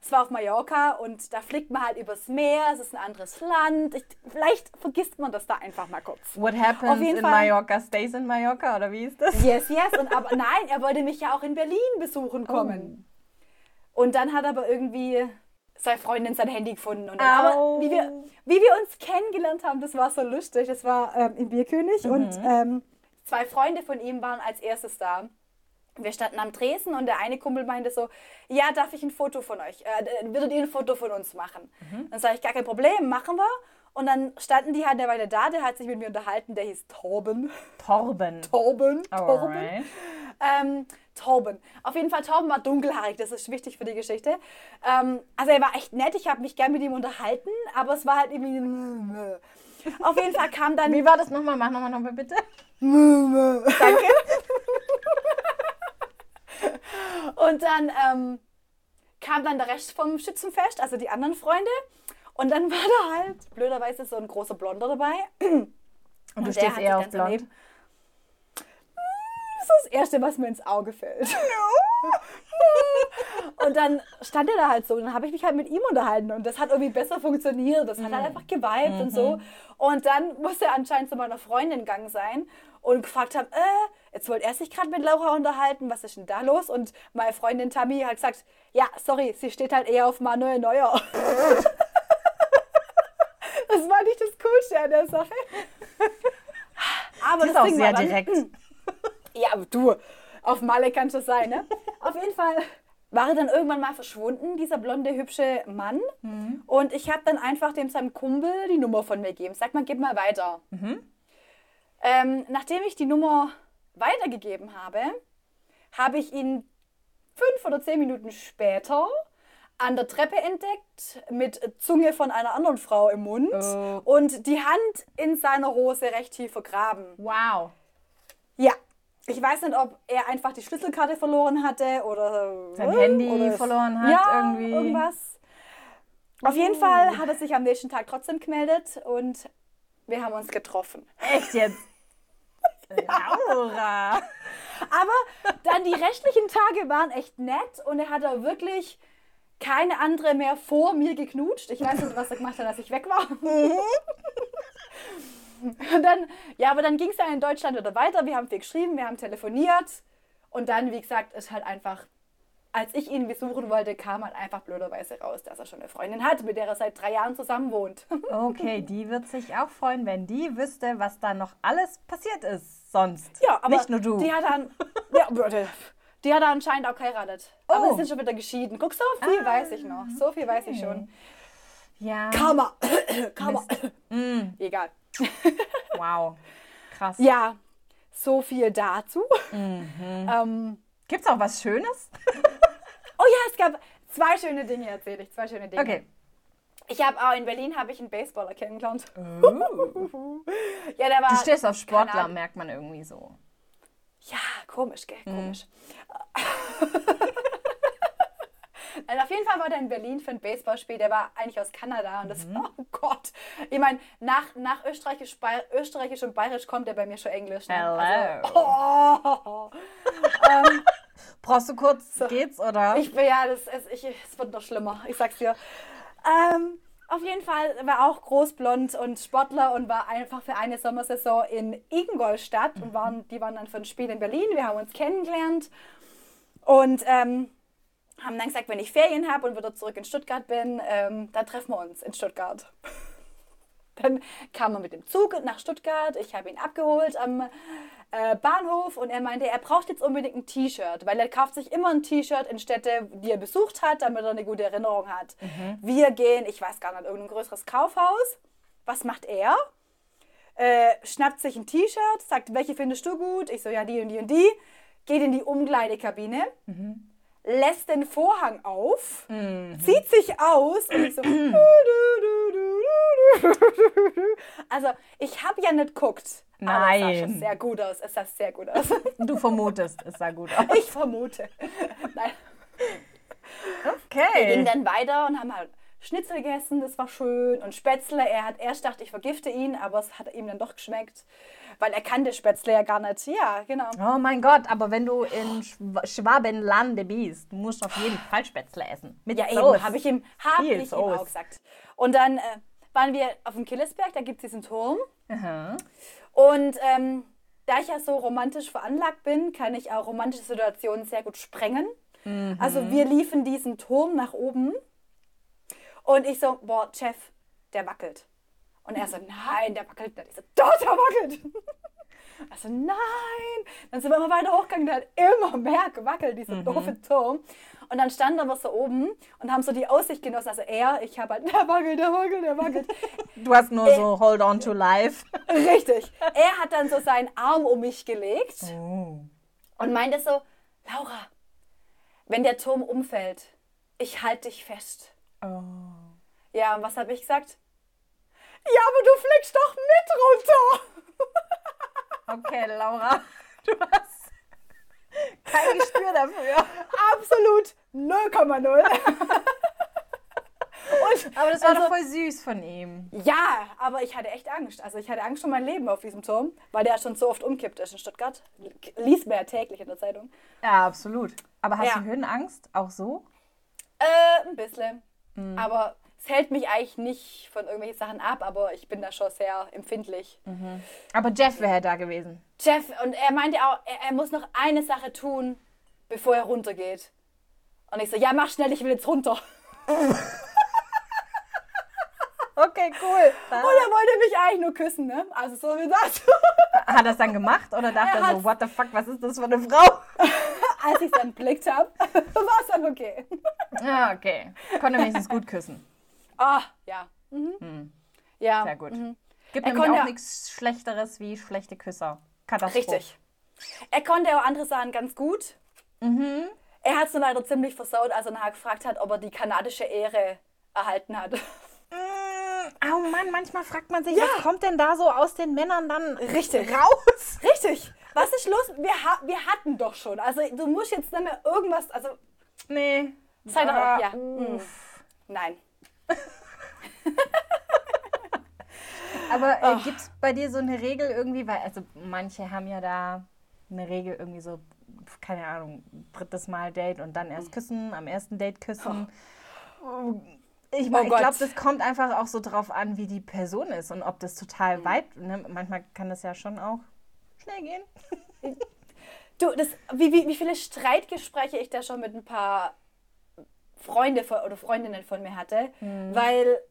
es war auf Mallorca und da fliegt man halt übers Meer, es ist ein anderes Land. Ich, vielleicht vergisst man das da einfach mal kurz. What happens Auf jeden in Fall. Mallorca stays in Mallorca, oder wie ist das? Yes, yes. Und aber nein, er wollte mich ja auch in Berlin besuchen kommen. Und dann hat aber irgendwie seine Freundin sein Handy gefunden. Und dann, aber wie wir, wie wir uns kennengelernt haben, das war so lustig. Das war ähm, im Bierkönig und ähm, zwei Freunde von ihm waren als erstes da. Wir standen am Tresen und der eine Kumpel meinte so, ja, darf ich ein Foto von euch? Äh, würdet ihr ein Foto von uns machen? Dann sage ich, gar kein Problem, machen wir. Und dann standen die halt eine Weile da, der hat sich mit mir unterhalten, der hieß Torben. Torben. Torben, Torben. Alright. Ähm, Torben. Auf jeden Fall, Torben war dunkelhaarig, das ist wichtig für die Geschichte. Ähm, also er war echt nett, ich habe mich gern mit ihm unterhalten, aber es war halt irgendwie... Auf jeden Fall kam dann... Wie war das nochmal? Mach nochmal, nochmal bitte. Danke. Und dann ähm, kam dann der Rest vom Schützenfest, also die anderen Freunde. Und dann war da halt blöderweise so ein großer Blonder dabei. Und du der stehst eher auf blond. daneben- Das ist das Erste, was mir ins Auge fällt. Und dann stand er da halt so und dann habe ich mich halt mit ihm unterhalten und das hat irgendwie besser funktioniert. Das hat halt einfach geweibt und so. Und dann musste er anscheinend zu meiner Freundin gegangen sein und gefragt haben, äh, jetzt wollte er sich gerade mit Laura unterhalten, was ist denn da los? Und meine Freundin Tammy hat gesagt, ja, sorry, sie steht halt eher auf Manuel Neuer. das war nicht das Coolste an der Sache. Aber ist das auch Ding sehr war direkt. ja, du, auf Malle kannst du sein, ne? auf jeden Fall war er dann irgendwann mal verschwunden, dieser blonde, hübsche Mann. Und ich habe dann einfach dem seinem Kumpel die Nummer von mir gegeben. Sag mal, gib mal weiter. Ähm, nachdem ich die Nummer weitergegeben habe, habe ich ihn fünf oder zehn Minuten später an der Treppe entdeckt mit Zunge von einer anderen Frau im Mund Oh. und die Hand in seiner Hose recht tief vergraben. Wow. Ja. Ich weiß nicht, ob er einfach die Schlüsselkarte verloren hatte oder Sein Handy oder verloren hat ja, irgendwie. irgendwas. Auf jeden Fall hat er sich am nächsten Tag trotzdem gemeldet und wir haben uns getroffen. Echt jetzt? Laura. Aber dann die restlichen Tage waren echt nett und er hat auch wirklich keine andere mehr vor mir geknutscht. Ich weiß nicht, was er gemacht hat, als ich weg war. Und dann, ja, aber dann ging es ja in Deutschland wieder weiter. Wir haben viel geschrieben, wir haben telefoniert. Und dann, wie gesagt, ist halt einfach, als ich ihn besuchen wollte, kam halt einfach blöderweise raus, dass er schon eine Freundin hat, mit der er seit drei Jahren zusammen wohnt. Okay, die wird sich auch freuen, wenn die wüsste, was da noch alles passiert ist sonst. Ja, aber Nicht nur du. Die hat dann, ja. Die hat er anscheinend auch geheiratet. Aber Oh. sie sind schon wieder geschieden. Guck, so viel weiß ich noch. So viel weiß ich schon. ja. Karma. Karma. Mm, Egal. Wow. Krass. Ja, so viel dazu. Mhm. Ähm, Gibt's auch was Schönes? oh ja, es gab zwei schöne Dinge, erzähle ich. Zwei schöne Dinge. Okay. Ich habe auch in Berlin habe ich einen Baseballer kennengelernt. ja, der war. Du stehst auf Sportler, merkt man irgendwie so. Ja, komisch, gell? Mhm. Nein, auf jeden Fall war der in Berlin für ein Baseballspiel. Der war eigentlich aus Kanada und das, Mhm. oh Gott. Ich meine, nach, nach Österreichisch, Österreichisch und Bayerisch kommt er bei mir schon Englisch. Ne? Hello. Also, oh, ähm, Brauchst du kurz, geht's oder? ich, ja, das, es, ich, es wird noch schlimmer, ich sag's dir. Ähm, auf jeden Fall war auch großblond und Sportler und war einfach für eine Sommersaison in Ingolstadt und waren, die waren dann für ein Spiel in Berlin. Wir haben uns kennengelernt und ähm, haben dann gesagt, wenn ich Ferien habe und wieder zurück in Stuttgart bin, ähm, dann treffen wir uns in Stuttgart. Dann kam er mit dem Zug nach Stuttgart. Ich habe ihn abgeholt am äh, Bahnhof und er meinte, er braucht jetzt unbedingt ein T-Shirt, weil er kauft sich immer ein T-Shirt in Städte, die er besucht hat, damit er eine gute Erinnerung hat. Wir gehen, ich weiß gar nicht, irgendein größeres Kaufhaus. Was macht er? Äh, schnappt sich ein T-Shirt, sagt, welche findest du gut? Ich so, ja, die und die und die. Geht in die Umkleidekabine, lässt den Vorhang auf, zieht sich aus und ich so. Also, ich habe ja nicht geguckt. Aber es sah schon Nein. sehr gut aus. Es sah sehr gut aus. Du vermutest, es sah gut aus. Ich vermute. Nein. Wir Okay. gingen dann weiter und haben halt Schnitzel gegessen, das war schön. Und Spätzle, er hat erst gedacht, ich vergifte ihn, aber es hat ihm dann doch geschmeckt. Weil er kannte Spätzle ja gar nicht. Ja, genau. Oh mein Gott, aber wenn du in Schw Schwabenlande bist, musst du auf jeden Fall Spätzle essen. Mit Ja, Soße. eben, habe ich ihm, hab Viel ich ihm auch gesagt. Und dann äh, waren wir auf dem Killesberg, da gibt es diesen Turm. Aha. Und ähm, da ich ja so romantisch veranlagt bin, kann ich auch romantische Situationen sehr gut sprengen. Also wir liefen diesen Turm nach oben und ich so, boah, Chef, der wackelt. Und er so, nein, der wackelt nicht. Ich so, doch, der wackelt. Also nein. Dann sind wir immer weiter hochgegangen, der hat immer mehr gewackelt, dieser doofe Turm. Und dann standen wir so oben und haben so die Aussicht genossen. Also er, ich habe halt, der wackelt, der wackelt, der wackelt. Du hast nur so Hold on to life. Richtig. Er hat dann so seinen Arm um mich gelegt Oh. und meinte so, Laura, wenn der Turm umfällt, ich halte dich fest. Oh. Ja, und was habe ich gesagt? Ja, aber du fliegst doch mit runter. Okay, Laura, du hast kein Gespür dafür. Absolut 0,0. Und, Aber das war also, doch voll süß von ihm. Ja, aber ich hatte echt Angst. Also ich hatte Angst um mein Leben auf diesem Turm, weil der schon so oft umkippt ist in Stuttgart. Liest man ja täglich in der Zeitung. Ja, absolut. Aber hast Ja. du Höhenangst auch so? Äh, ein bisschen. Aber es hält mich eigentlich nicht von irgendwelchen Sachen ab, aber ich bin da schon sehr empfindlich. Aber Jeff wäre da gewesen. Jeff, und er meinte auch, er, er muss noch eine Sache tun, bevor er runtergeht. Und ich so, ja, mach schnell, ich will jetzt runter. Okay, cool. Und er wollte mich eigentlich nur küssen, ne? Also so wie das. Hat er es dann gemacht oder dachte Er er so, what the fuck, was ist das für eine Frau? Als ich es dann blickt habe, war es dann okay. Ja, okay. Konnte wenigstens gut küssen. Ah, ja. Mhm. Ja. Sehr gut. Mhm. Gibt Er nämlich auch nichts Schlechteres wie schlechte Küsser. Katastrophe. Richtig. Er konnte auch andere Sachen ganz gut. Mhm. Er hat es nur leider ziemlich versaut, als er nachher gefragt hat, ob er die kanadische Ehre erhalten hat. Oh Mann, manchmal fragt man sich, Ja. was kommt denn da so aus den Männern dann Richtig. raus? Richtig. Was ist los? Wir, ha wir hatten doch schon. Also du musst jetzt nicht mehr irgendwas. Also Nee. Sei doch- Ah, ja. Mm. uff. nein. Aber äh, gibt es bei dir so eine Regel irgendwie? Weil, also manche haben ja da eine Regel irgendwie so, keine Ahnung, drittes Mal Date und dann erst küssen, am ersten Date küssen. Ich, mein, Oh ich Gott. glaube, das kommt einfach auch so drauf an, wie die Person ist und ob das total weit, ne? manchmal kann das ja schon auch schnell gehen. Du, das, wie, wie, wie viele Streitgespräche ich da schon mit ein paar Freunde von, oder Freundinnen von mir hatte, weil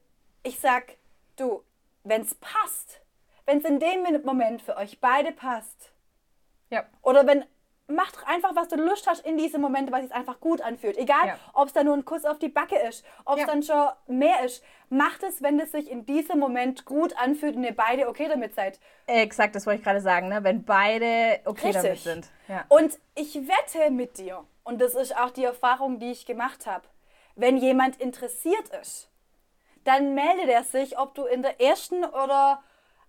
ich sag, du, wenn es passt, wenn es in dem Moment für euch beide passt, Ja. oder wenn, mach doch einfach, was du Lust hast in diesem Moment, es sich einfach gut anfühlt. Egal, Ja. ob es da nur ein Kuss auf die Backe ist, ob es Ja. dann schon mehr ist. Macht es, wenn es sich in diesem Moment gut anfühlt und ihr beide okay damit seid. Exakt, das wollte ich gerade sagen, ne? wenn beide okay damit Richtig. sind. Ja. Und ich wette mit dir, und das ist auch die Erfahrung, die ich gemacht habe, wenn jemand interessiert ist, dann meldet er sich, ob du in der ersten oder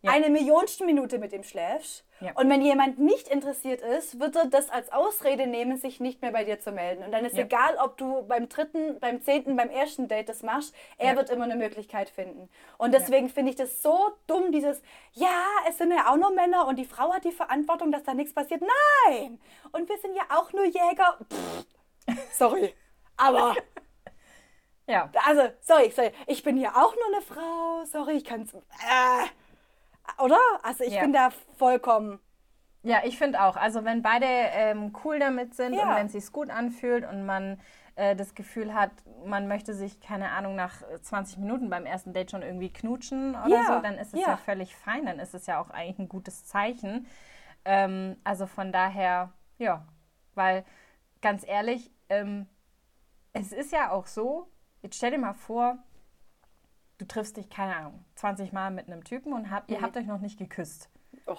Ja. eine Millionsten Minute mit ihm schläfst. Ja. Und wenn jemand nicht interessiert ist, wird er das als Ausrede nehmen, sich nicht mehr bei dir zu melden. Und dann ist Ja. egal, ob du beim dritten, beim zehnten, beim ersten Date das machst, er Ja. wird immer eine Möglichkeit finden. Und deswegen finde ich das so dumm, dieses, ja, es sind ja auch nur Männer und die Frau hat die Verantwortung, dass da nichts passiert. Nein! Und wir sind ja auch nur Jäger. Pff, sorry. Aber, ja. also, sorry, sorry, ich bin ja auch nur eine Frau. Sorry, ich kann es. Äh, oder? Also, ich Ja. bin da vollkommen. Ja, ich finde auch. Also wenn beide ähm, cool damit sind Ja. und wenn es sich gut anfühlt und man äh, das Gefühl hat, man möchte sich, keine Ahnung, nach äh, 20 Minuten beim ersten Date schon irgendwie knutschen oder Ja, so, dann ist es ja. ja. völlig fein. Dann ist es ja auch eigentlich ein gutes Zeichen. Ähm, also von daher, ja, weil ganz ehrlich, ähm, es ist ja auch so, jetzt stell dir mal vor, du triffst dich, keine Ahnung, 20 Mal mit einem Typen und habt, ihr habt euch noch nicht geküsst. Oh.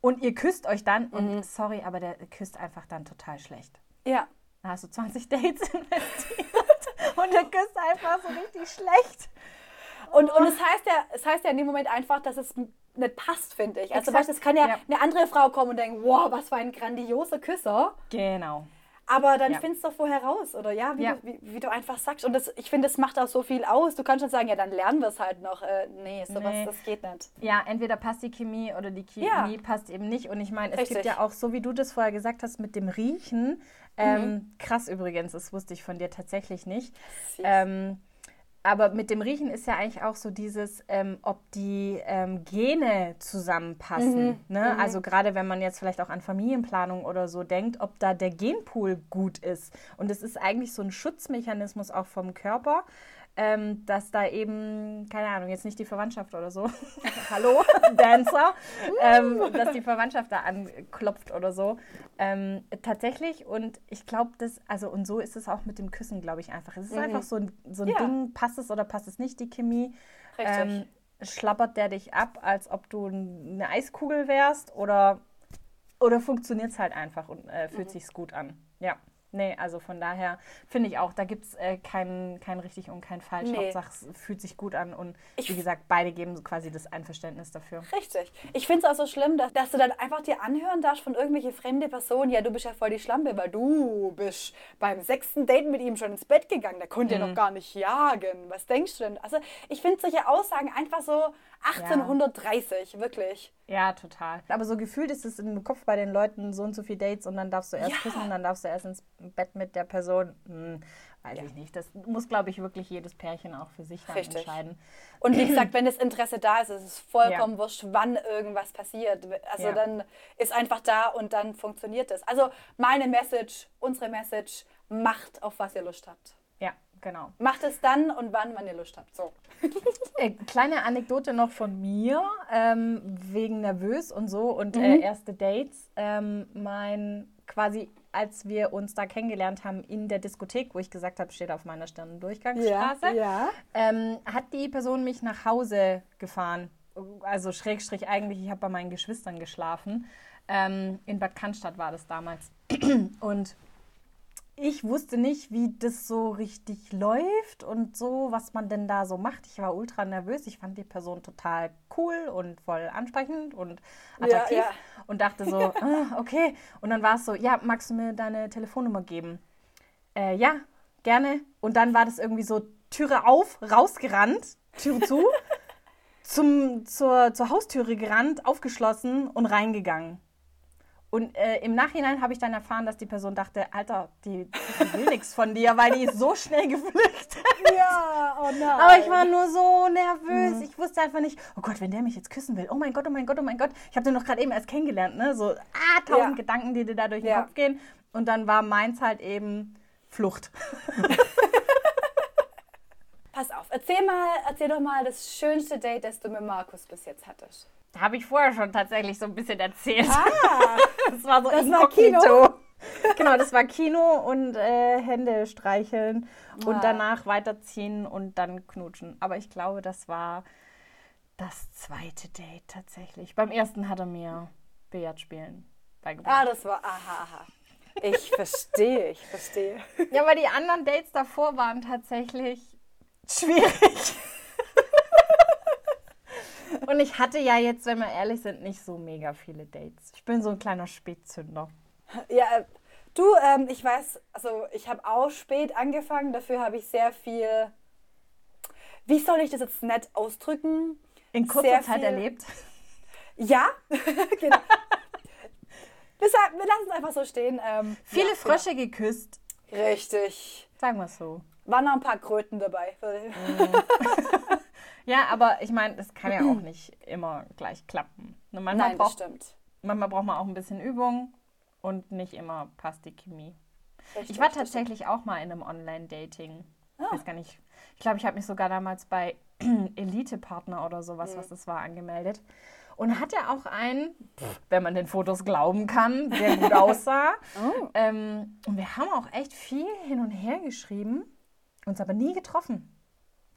Und ihr küsst euch dann und sorry, aber der küsst einfach dann total schlecht. Ja. Da hast du 20 Dates investiert und der küsst einfach so richtig schlecht. Und, und es heißt ja, es heißt ja in dem Moment einfach, dass es nicht passt, finde ich. Also weißt, es kann ja, ja. eine andere Frau kommen und denken, wow, was für ein grandioser Küsser. Genau. Aber dann Ja. findest du doch vorher raus, oder? Ja, wie, Ja. Du, wie, wie du einfach sagst. Und das, ich finde, das macht auch so viel aus. Du kannst schon sagen, ja, dann lernen wir es halt noch. Äh, nee, sowas, Nee. das geht nicht. Ja, entweder passt die Chemie oder die Chemie Ja. passt eben nicht. Und ich meine, es gibt Richtig. ja auch, so wie du das vorher gesagt hast, mit dem Riechen. Ähm, krass übrigens, das wusste ich von dir tatsächlich nicht. Ähm, aber mit dem Riechen ist ja eigentlich auch so dieses, ähm, ob die ähm, Gene zusammenpassen. Ne? Also gerade wenn man jetzt vielleicht auch an Familienplanung oder so denkt, ob da der Genpool gut ist. Und es ist eigentlich so ein Schutzmechanismus auch vom Körper, ähm, dass da eben, keine Ahnung, jetzt nicht die Verwandtschaft oder so, hallo, Dancer, ähm, dass die Verwandtschaft da anklopft oder so. Ähm, tatsächlich, und ich glaube, das, also und so ist es auch mit dem Küssen, glaube ich, einfach. Es ist einfach so ein, so ein Ja. Ding, passt es oder passt es nicht, die Chemie. Richtig. Ähm, schlappert der dich ab, als ob du eine Eiskugel wärst oder, oder funktioniert es halt einfach und äh, fühlt sich's gut an. Ja. Nee, also von daher finde ich auch, da gibt es äh, kein, kein richtig und kein falsch. Nee. Hauptsache, es fühlt sich gut an und Ich- wie gesagt, beide geben so quasi das Einverständnis dafür. Richtig. Ich finde es auch so schlimm, dass, dass du dann einfach dir anhören darfst von irgendwelche fremde Personen, ja, du bist ja voll die Schlampe, weil du bist beim sechsten Date mit ihm schon ins Bett gegangen, der konnte ja noch gar nicht jagen. Was denkst du denn? Also ich finde solche Aussagen einfach so 1830, wirklich. Ja, total. Aber so gefühlt ist es im Kopf bei den Leuten so und so viele Dates und dann darfst du erst Ja. küssen und dann darfst du erst ins Bett mit der Person. Hm, weiß Ja. ich nicht. Das muss, glaube ich, wirklich jedes Pärchen auch für sich dann Richtig. entscheiden. Und wie gesagt, wenn das Interesse da ist, ist es vollkommen wurscht, wann irgendwas passiert. Also Ja. dann ist einfach da und dann funktioniert es. Also meine Message, unsere Message, macht auf was ihr Lust habt. Ja, genau. Macht es dann und wann, wann ihr Lust habt. So. Äh, kleine Anekdote noch von mir, ähm, wegen nervös und so und äh, erste Dates. Ähm, mein quasi, als wir uns da kennengelernt haben in der Diskothek, wo ich gesagt habe, steht auf meiner Sternendurchgangsstraße, ja. ähm, hat die Person mich nach Hause gefahren. Also Schrägstrich eigentlich, ich habe bei meinen Geschwistern geschlafen. Ähm, in Bad Cannstatt war das damals. Und ich wusste nicht, wie das so richtig läuft und so, was man denn da so macht. Ich war ultra nervös. Ich fand die Person total cool und voll ansprechend und attraktiv ja. und dachte so, ah, okay. Und dann war es so, ja, magst du mir deine Telefonnummer geben? Äh, ja, gerne. Und dann war das irgendwie so, Türe auf, rausgerannt, Türe zu, zum, zur, zur Haustüre gerannt, aufgeschlossen und reingegangen. Und äh, im Nachhinein habe ich dann erfahren, dass die Person dachte, Alter, die, die will nichts von dir, weil die ist so schnell geflüchtet. Ja, oh nein. Aber ich war nur so nervös. Ich wusste einfach nicht, oh Gott, wenn der mich jetzt küssen will. Oh mein Gott, oh mein Gott, oh mein Gott. Ich habe den doch gerade eben erst kennengelernt, ne? So, ah, tausend Ja. Gedanken, die dir da durch den Ja. Kopf gehen. Und dann war meins halt eben Flucht. Pass auf, erzähl mal, erzähl doch mal das schönste Date, das du mit Markus bis jetzt hattest. Da habe ich vorher schon tatsächlich so ein bisschen erzählt. Ah, Das war so Das war inkognito. Genau, das war Kino und äh, Hände streicheln Ah. und danach weiterziehen und dann knutschen. Aber ich glaube, das war das zweite Date tatsächlich. Beim ersten hat er mir Billard spielen beigebracht. ah, das war, aha, aha. Ich verstehe, ich verstehe. Ja, aber die anderen Dates davor waren tatsächlich schwierig. Und ich hatte ja jetzt, wenn wir ehrlich sind, nicht so mega viele Dates. Ich bin so ein kleiner Spätzünder. Ja, du, ähm, ich weiß, also ich habe auch spät angefangen, dafür habe ich sehr viel, wie soll ich das jetzt nett ausdrücken? In kurzer Sehr Zeit viel- erlebt. Ja, genau. Deshalb, wir lassen es einfach so stehen. Ähm, Viele ja, Frösche geküsst. Genau. Richtig. Sagen wir es so. Waren noch ein paar Kröten dabei. Ja, aber ich meine, es kann ja auch nicht immer gleich klappen. Ne, Manchmal, Nein, braucht, stimmt. manchmal braucht man auch ein bisschen Übung und nicht immer passt die Chemie. Richtig, Ich war tatsächlich auch mal in einem Online-Dating. Ich Ah. weiß gar nicht. Ich glaube, ich habe mich sogar damals bei Elite-Partner oder sowas, Mhm. was das war, angemeldet. Und hatte auch einen, wenn man den Fotos glauben kann, der gut aussah. Oh. Ähm, und wir haben auch echt viel hin und her geschrieben, uns aber nie getroffen.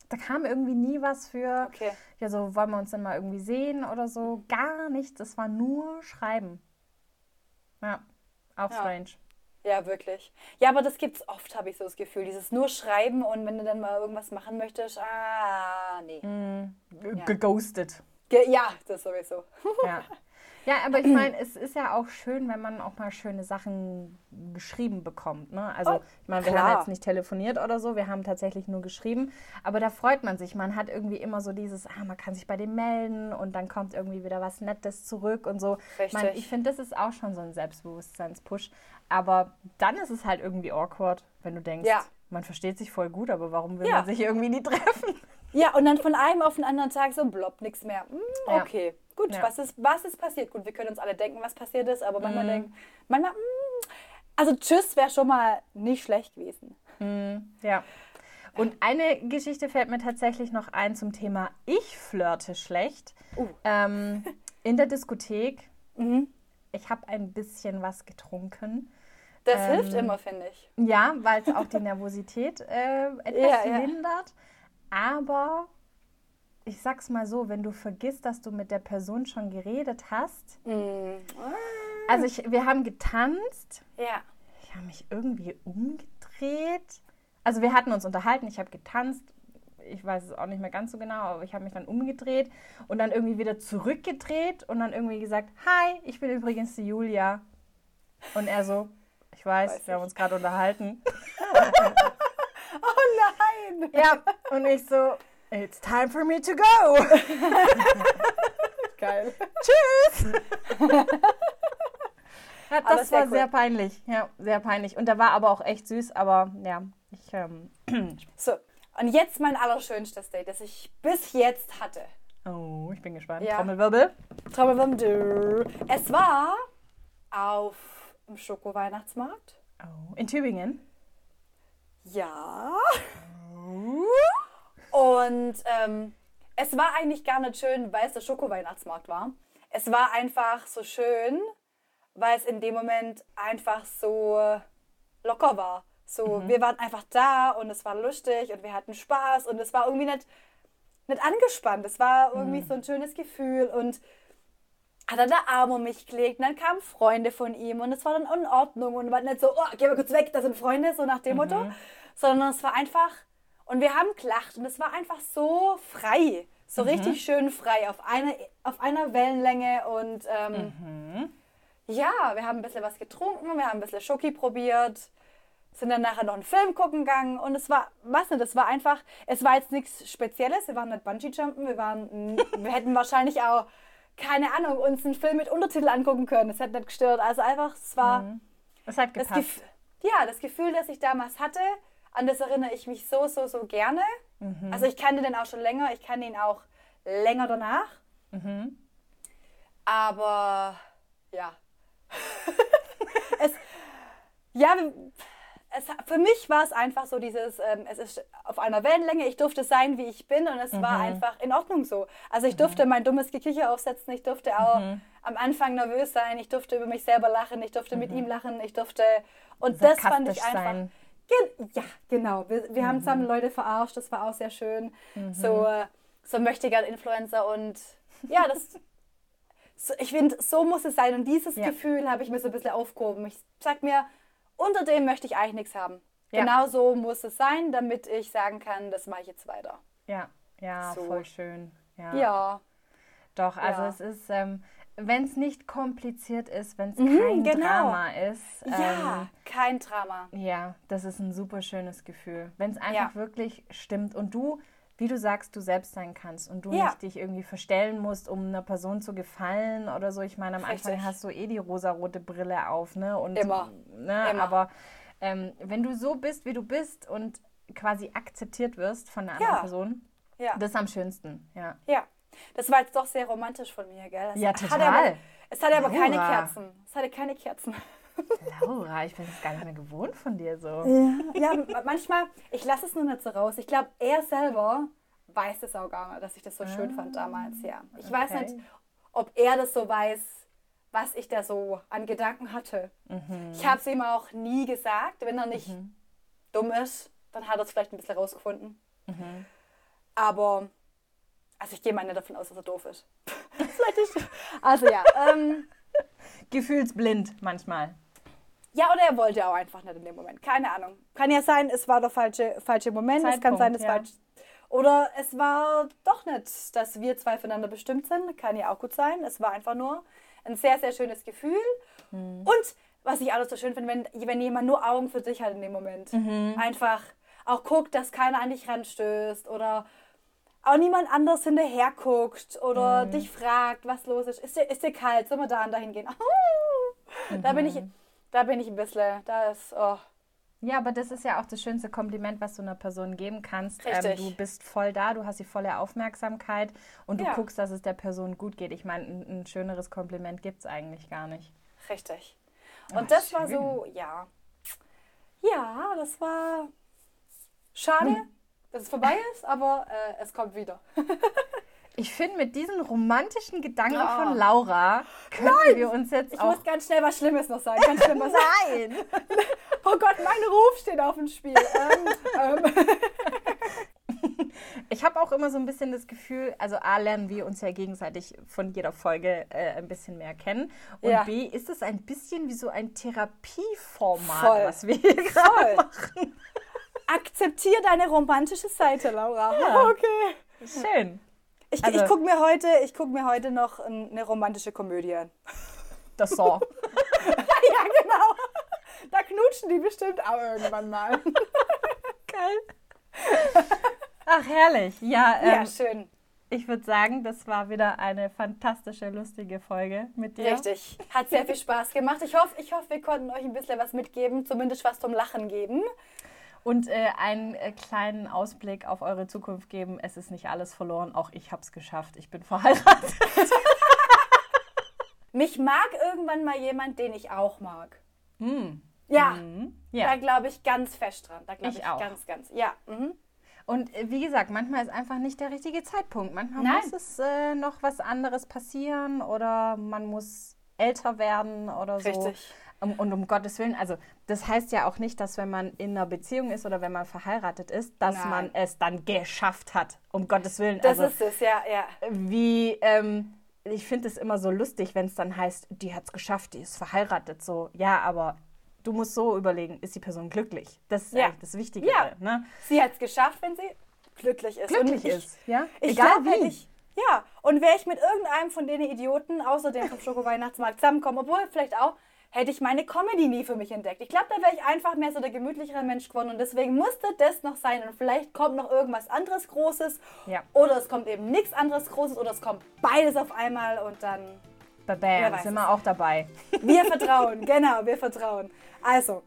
Da kam irgendwie nie was für, Okay. ja, so wollen wir uns denn mal irgendwie sehen oder so. Gar nichts. Das war nur Schreiben. Ja, auch Ja. strange. Ja, wirklich. Ja, aber das gibt's oft, habe ich so das Gefühl. Dieses nur Schreiben und wenn du dann mal irgendwas machen möchtest, ah, nee. G- Geghostet. Ge ja, das sowieso. Ja. Ja, aber ich meine, es ist ja auch schön, wenn man auch mal schöne Sachen geschrieben bekommt. Ne? Also, Oh, ich meine, wir klar. haben jetzt nicht telefoniert oder so, wir haben tatsächlich nur geschrieben. Aber da freut man sich. Man hat irgendwie immer so dieses, ah, man kann sich bei dem melden und dann kommt irgendwie wieder was Nettes zurück und so. Richtig. ich finde, das ist auch schon so ein Selbstbewusstseinspush. Aber dann ist es halt irgendwie awkward, wenn du denkst, Ja. man versteht sich voll gut, aber warum will Ja. man sich irgendwie nie treffen? Ja, und dann von einem auf den anderen Tag so blopp, nichts mehr. Hm, Ja. Gut, Ja. was, ist, was ist passiert? Gut, wir können uns alle denken, was passiert ist, aber Mhm. manchmal denken, manchmal, hm, also tschüss wäre schon mal nicht schlecht gewesen. Ja. Und eine Geschichte fällt mir tatsächlich noch ein zum Thema Ich flirte schlecht. Uh. Ähm, in der Diskothek. Mhm. Ich habe ein bisschen was getrunken. Das Ähm, hilft immer, finde ich. Ja, weil es auch die Nervosität äh, etwas Ja, ja. lindert. Aber ich sag's mal so, wenn du vergisst, dass du mit der Person schon geredet hast. Mhm. Also ich, wir haben getanzt. Ja. Ich habe mich irgendwie umgedreht. Also wir hatten uns unterhalten, ich habe getanzt. Ich weiß es auch nicht mehr ganz so genau, aber ich habe mich dann umgedreht und dann irgendwie wieder zurückgedreht und dann irgendwie gesagt, hi, ich bin übrigens die Julia. Und er so, ich weiß, Weiß wir haben uns gerade unterhalten. Oh nein! Ja, und ich so, it's time for me to go. Geil. Ja, Aber das wär war cool. sehr peinlich. Ja, sehr peinlich. Und der war aber auch echt süß, aber ja, ich, ähm, So, und jetzt mein allerschönstes Date, das ich bis jetzt hatte. oh, ich bin gespannt. Ja. Trommelwirbel. Trommelwirbel. Es war auf dem Schoko-Weihnachtsmarkt. Oh, in Tübingen. Ja. Und ähm, es war eigentlich gar nicht schön, weil es der Schoko-Weihnachtsmarkt war. Es war einfach so schön, weil es in dem Moment einfach so locker war. So, wir waren einfach da und es war lustig und wir hatten Spaß und es war irgendwie nicht, nicht angespannt. Es war irgendwie so ein schönes Gefühl und hat er der Arm um mich gelegt und dann kamen Freunde von ihm und es war dann in Ordnung und war nicht so, oh, geh mal kurz weg, das sind Freunde, so nach dem Motto, sondern es war einfach, und wir haben gelacht und es war einfach so frei, so richtig schön frei, auf, eine, auf einer Wellenlänge und ähm, ja, wir haben ein bisschen was getrunken, wir haben ein bisschen Schoki probiert, sind dann nachher noch einen Film gucken gegangen und es war, was nicht, es war einfach, es war jetzt nichts Spezielles, wir waren nicht Bungee-Jumpen, wir waren, wir hätten wahrscheinlich auch, keine Ahnung, uns einen Film mit Untertitel angucken können, es hätte nicht gestört, also einfach, es war Das hat das, gepasst. Gef ja, das Gefühl, das ich damals hatte, an das erinnere ich mich so, so, so gerne. Also ich kannte den auch schon länger, ich kannte ihn auch länger danach. Aber ja. es, ja, es, für mich war es einfach so dieses, ähm, es ist auf einer Wellenlänge, ich durfte sein, wie ich bin und es war einfach in Ordnung so. Also ich durfte mein dummes Gekicher aufsetzen, ich durfte auch am Anfang nervös sein, ich durfte über mich selber lachen, ich durfte mit ihm lachen, ich durfte, und das fand ich einfach, sein. Gen ja, genau. Wir, wir haben zusammen Leute verarscht, das war auch sehr schön. So, äh, so möchte gern Influencer und ja, das. So, ich finde, so muss es sein. Und dieses Ja. Gefühl habe ich mir so ein bisschen aufgehoben. Ich sag mir, unter dem möchte ich eigentlich nichts haben. Ja. Genau so muss es sein, damit ich sagen kann, das mache ich jetzt weiter. Ja, ja, So. voll schön. Ja. Ja, Doch, also es ist, ähm, wenn es nicht kompliziert ist, wenn es Mhm, kein genau. Drama ist, ja, ähm, kein Drama. ja, das ist ein super schönes Gefühl. Wenn es einfach Ja. wirklich stimmt und du, wie du sagst, du selbst sein kannst und du Ja. nicht dich irgendwie verstellen musst, um einer Person zu gefallen oder so. Ich meine, am Anfang Richtig. hast du eh die rosarote Brille auf, ne? Und, Immer. Ne? Immer. Aber ähm, wenn du so bist, wie du bist und quasi akzeptiert wirst von einer anderen Ja. Person, Ja. das ist am schönsten, ja. Ja, das war jetzt doch sehr romantisch von mir, gell? Es Ja, hatte total. aber, es hatte aber keine. Kerzen. Es hatte keine Kerzen. Laura, ich bin es gar nicht mehr gewohnt von dir so. Ja, ma- manchmal, ich lasse es nur nicht so raus. Ich glaube, er selber weiß es auch gar nicht, dass ich das so schön fand damals, ja. Ich weiß Ah, okay. nicht, ob er das so weiß, was ich da so an Gedanken hatte. Mhm. Ich habe es ihm auch nie gesagt. Wenn er nicht dumm ist, dann hat er es vielleicht ein bisschen rausgefunden. Mhm. Aber, also ich gehe mal nicht davon aus, dass er doof ist. vielleicht ist, also ja, ähm, Gefühlsblind manchmal. Ja, oder er wollte auch einfach nicht in dem Moment. Keine Ahnung. Kann ja sein, es war der falsche, falsche Moment. es kann Zeitpunkt, sein, es ja. falsch. Oder es war doch nicht, dass wir zwei füreinander bestimmt sind. Kann ja auch gut sein. Es war einfach nur ein sehr, sehr schönes Gefühl. Mhm. Und was ich alles so schön finde, wenn, wenn jemand nur Augen für sich hat in dem Moment. Mhm. Einfach auch guckt, dass keiner an dich ranstößt oder auch niemand anders hinterher guckt oder Mhm. dich fragt, was los ist. Ist dir, ist dir kalt? Sollen wir da und dahin gehen? Da bin ich, Mhm. da bin ich ein bisschen, da ist, oh, Ja, aber das ist ja auch das schönste Kompliment, was du einer Person geben kannst. Ähm, Richtig. du bist voll da, du hast die volle Aufmerksamkeit und du Ja. guckst, dass es der Person gut geht. Ich meine, ein, ein schöneres Kompliment gibt es eigentlich gar nicht. richtig. Ah, Und das war schön. so, ja. Ja, das war schade, Hm. Dass es vorbei ist, aber äh, es kommt wieder. Ich finde, mit diesen romantischen Gedanken Ja. von Laura können wir uns jetzt Ich auch... muss ganz schnell was Schlimmes noch sagen. Ganz was Nein! Oh Gott, mein Ruf steht auf dem Spiel. ähm, ähm, Ich habe auch immer so ein bisschen das Gefühl, also A, lernen wir uns ja gegenseitig von jeder Folge äh, ein bisschen mehr kennen. Und Ja. B, ist es ein bisschen wie so ein Therapieformat, Voll. was wir hier gerade voll. Akzeptier deine romantische Seite, Laura. Ja. Okay. Schön. Ich, Also- ich gucke mir, heute- ich guck mir heute noch ein- eine romantische Komödie an. Das Saw. Ja, genau. Da knutschen die bestimmt auch irgendwann mal. Geil. Ach, herrlich. Ja, ähm, ja, schön. ich würde sagen, das war wieder eine fantastische, lustige Folge mit dir. Richtig. Hat sehr viel Spaß gemacht. Ich hoffe, ich hoffe, wir konnten euch ein bisschen was mitgeben, zumindest was zum Lachen geben. Und äh, einen äh, kleinen Ausblick auf eure Zukunft geben. Es ist nicht alles verloren. Auch ich habe es geschafft. Ich bin verheiratet. Mich mag irgendwann mal jemand, den ich auch mag. Hm. Ja, Mhm. da Ja. glaube ich ganz fest dran. Da glaube Ich ich, auch. ganz, ganz. Ja. Mhm. Und äh, wie gesagt, manchmal ist einfach nicht der richtige Zeitpunkt. Manchmal Nein. muss es äh, noch was anderes passieren oder man muss älter werden oder so. Richtig. Um, und um Gottes Willen, also das heißt ja auch nicht, dass wenn man in einer Beziehung ist oder wenn man verheiratet ist, dass Nein. man es dann geschafft hat. Um Gottes Willen. Das also, ist es, ja, ja. wie, ähm, ich finde es immer so lustig, wenn es dann heißt, die hat es geschafft, die ist verheiratet. So, ja, aber du musst so überlegen, ist die Person glücklich? Das ist Ja. eigentlich das Wichtige. Ja. Ne? Sie hat es geschafft, wenn sie glücklich ist. Glücklich Und ich, ist. Ja? Ich Egal glaube, wenn wie. ich. Ja, und wäre ich mit irgendeinem von den Idioten, außer dem vom Schoko-Weihnachtsmarkt, zusammenkommen, obwohl vielleicht auch, hätte ich meine Comedy nie für mich entdeckt. Ich glaube, da wäre ich einfach mehr so der gemütlichere Mensch geworden und deswegen musste das noch sein und vielleicht kommt noch irgendwas anderes Großes Ja. oder es kommt eben nichts anderes Großes oder es kommt beides auf einmal und dann Bam, sind wir auch dabei. wir vertrauen, genau, wir vertrauen. Also,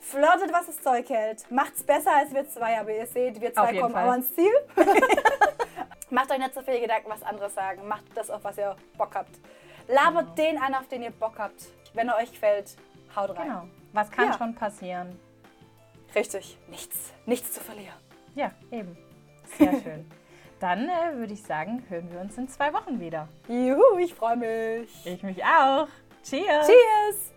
flirtet, was das Zeug hält. Macht's besser als wir zwei, aber ihr seht, wir zwei kommen Fall. auch ans Ziel. Macht euch nicht so viele Gedanken, was andere sagen. Macht das, auf was ihr Bock habt. Labert Genau. den an, auf den ihr Bock habt. Wenn er euch gefällt, haut rein. Genau. Was kann Ja. schon passieren? Richtig. Nichts. Nichts zu verlieren. Ja, eben. Sehr schön. Dann äh, würde ich sagen, hören wir uns in zwei Wochen wieder. Juhu, ich freue mich. Ich mich auch. Cheers. Cheers.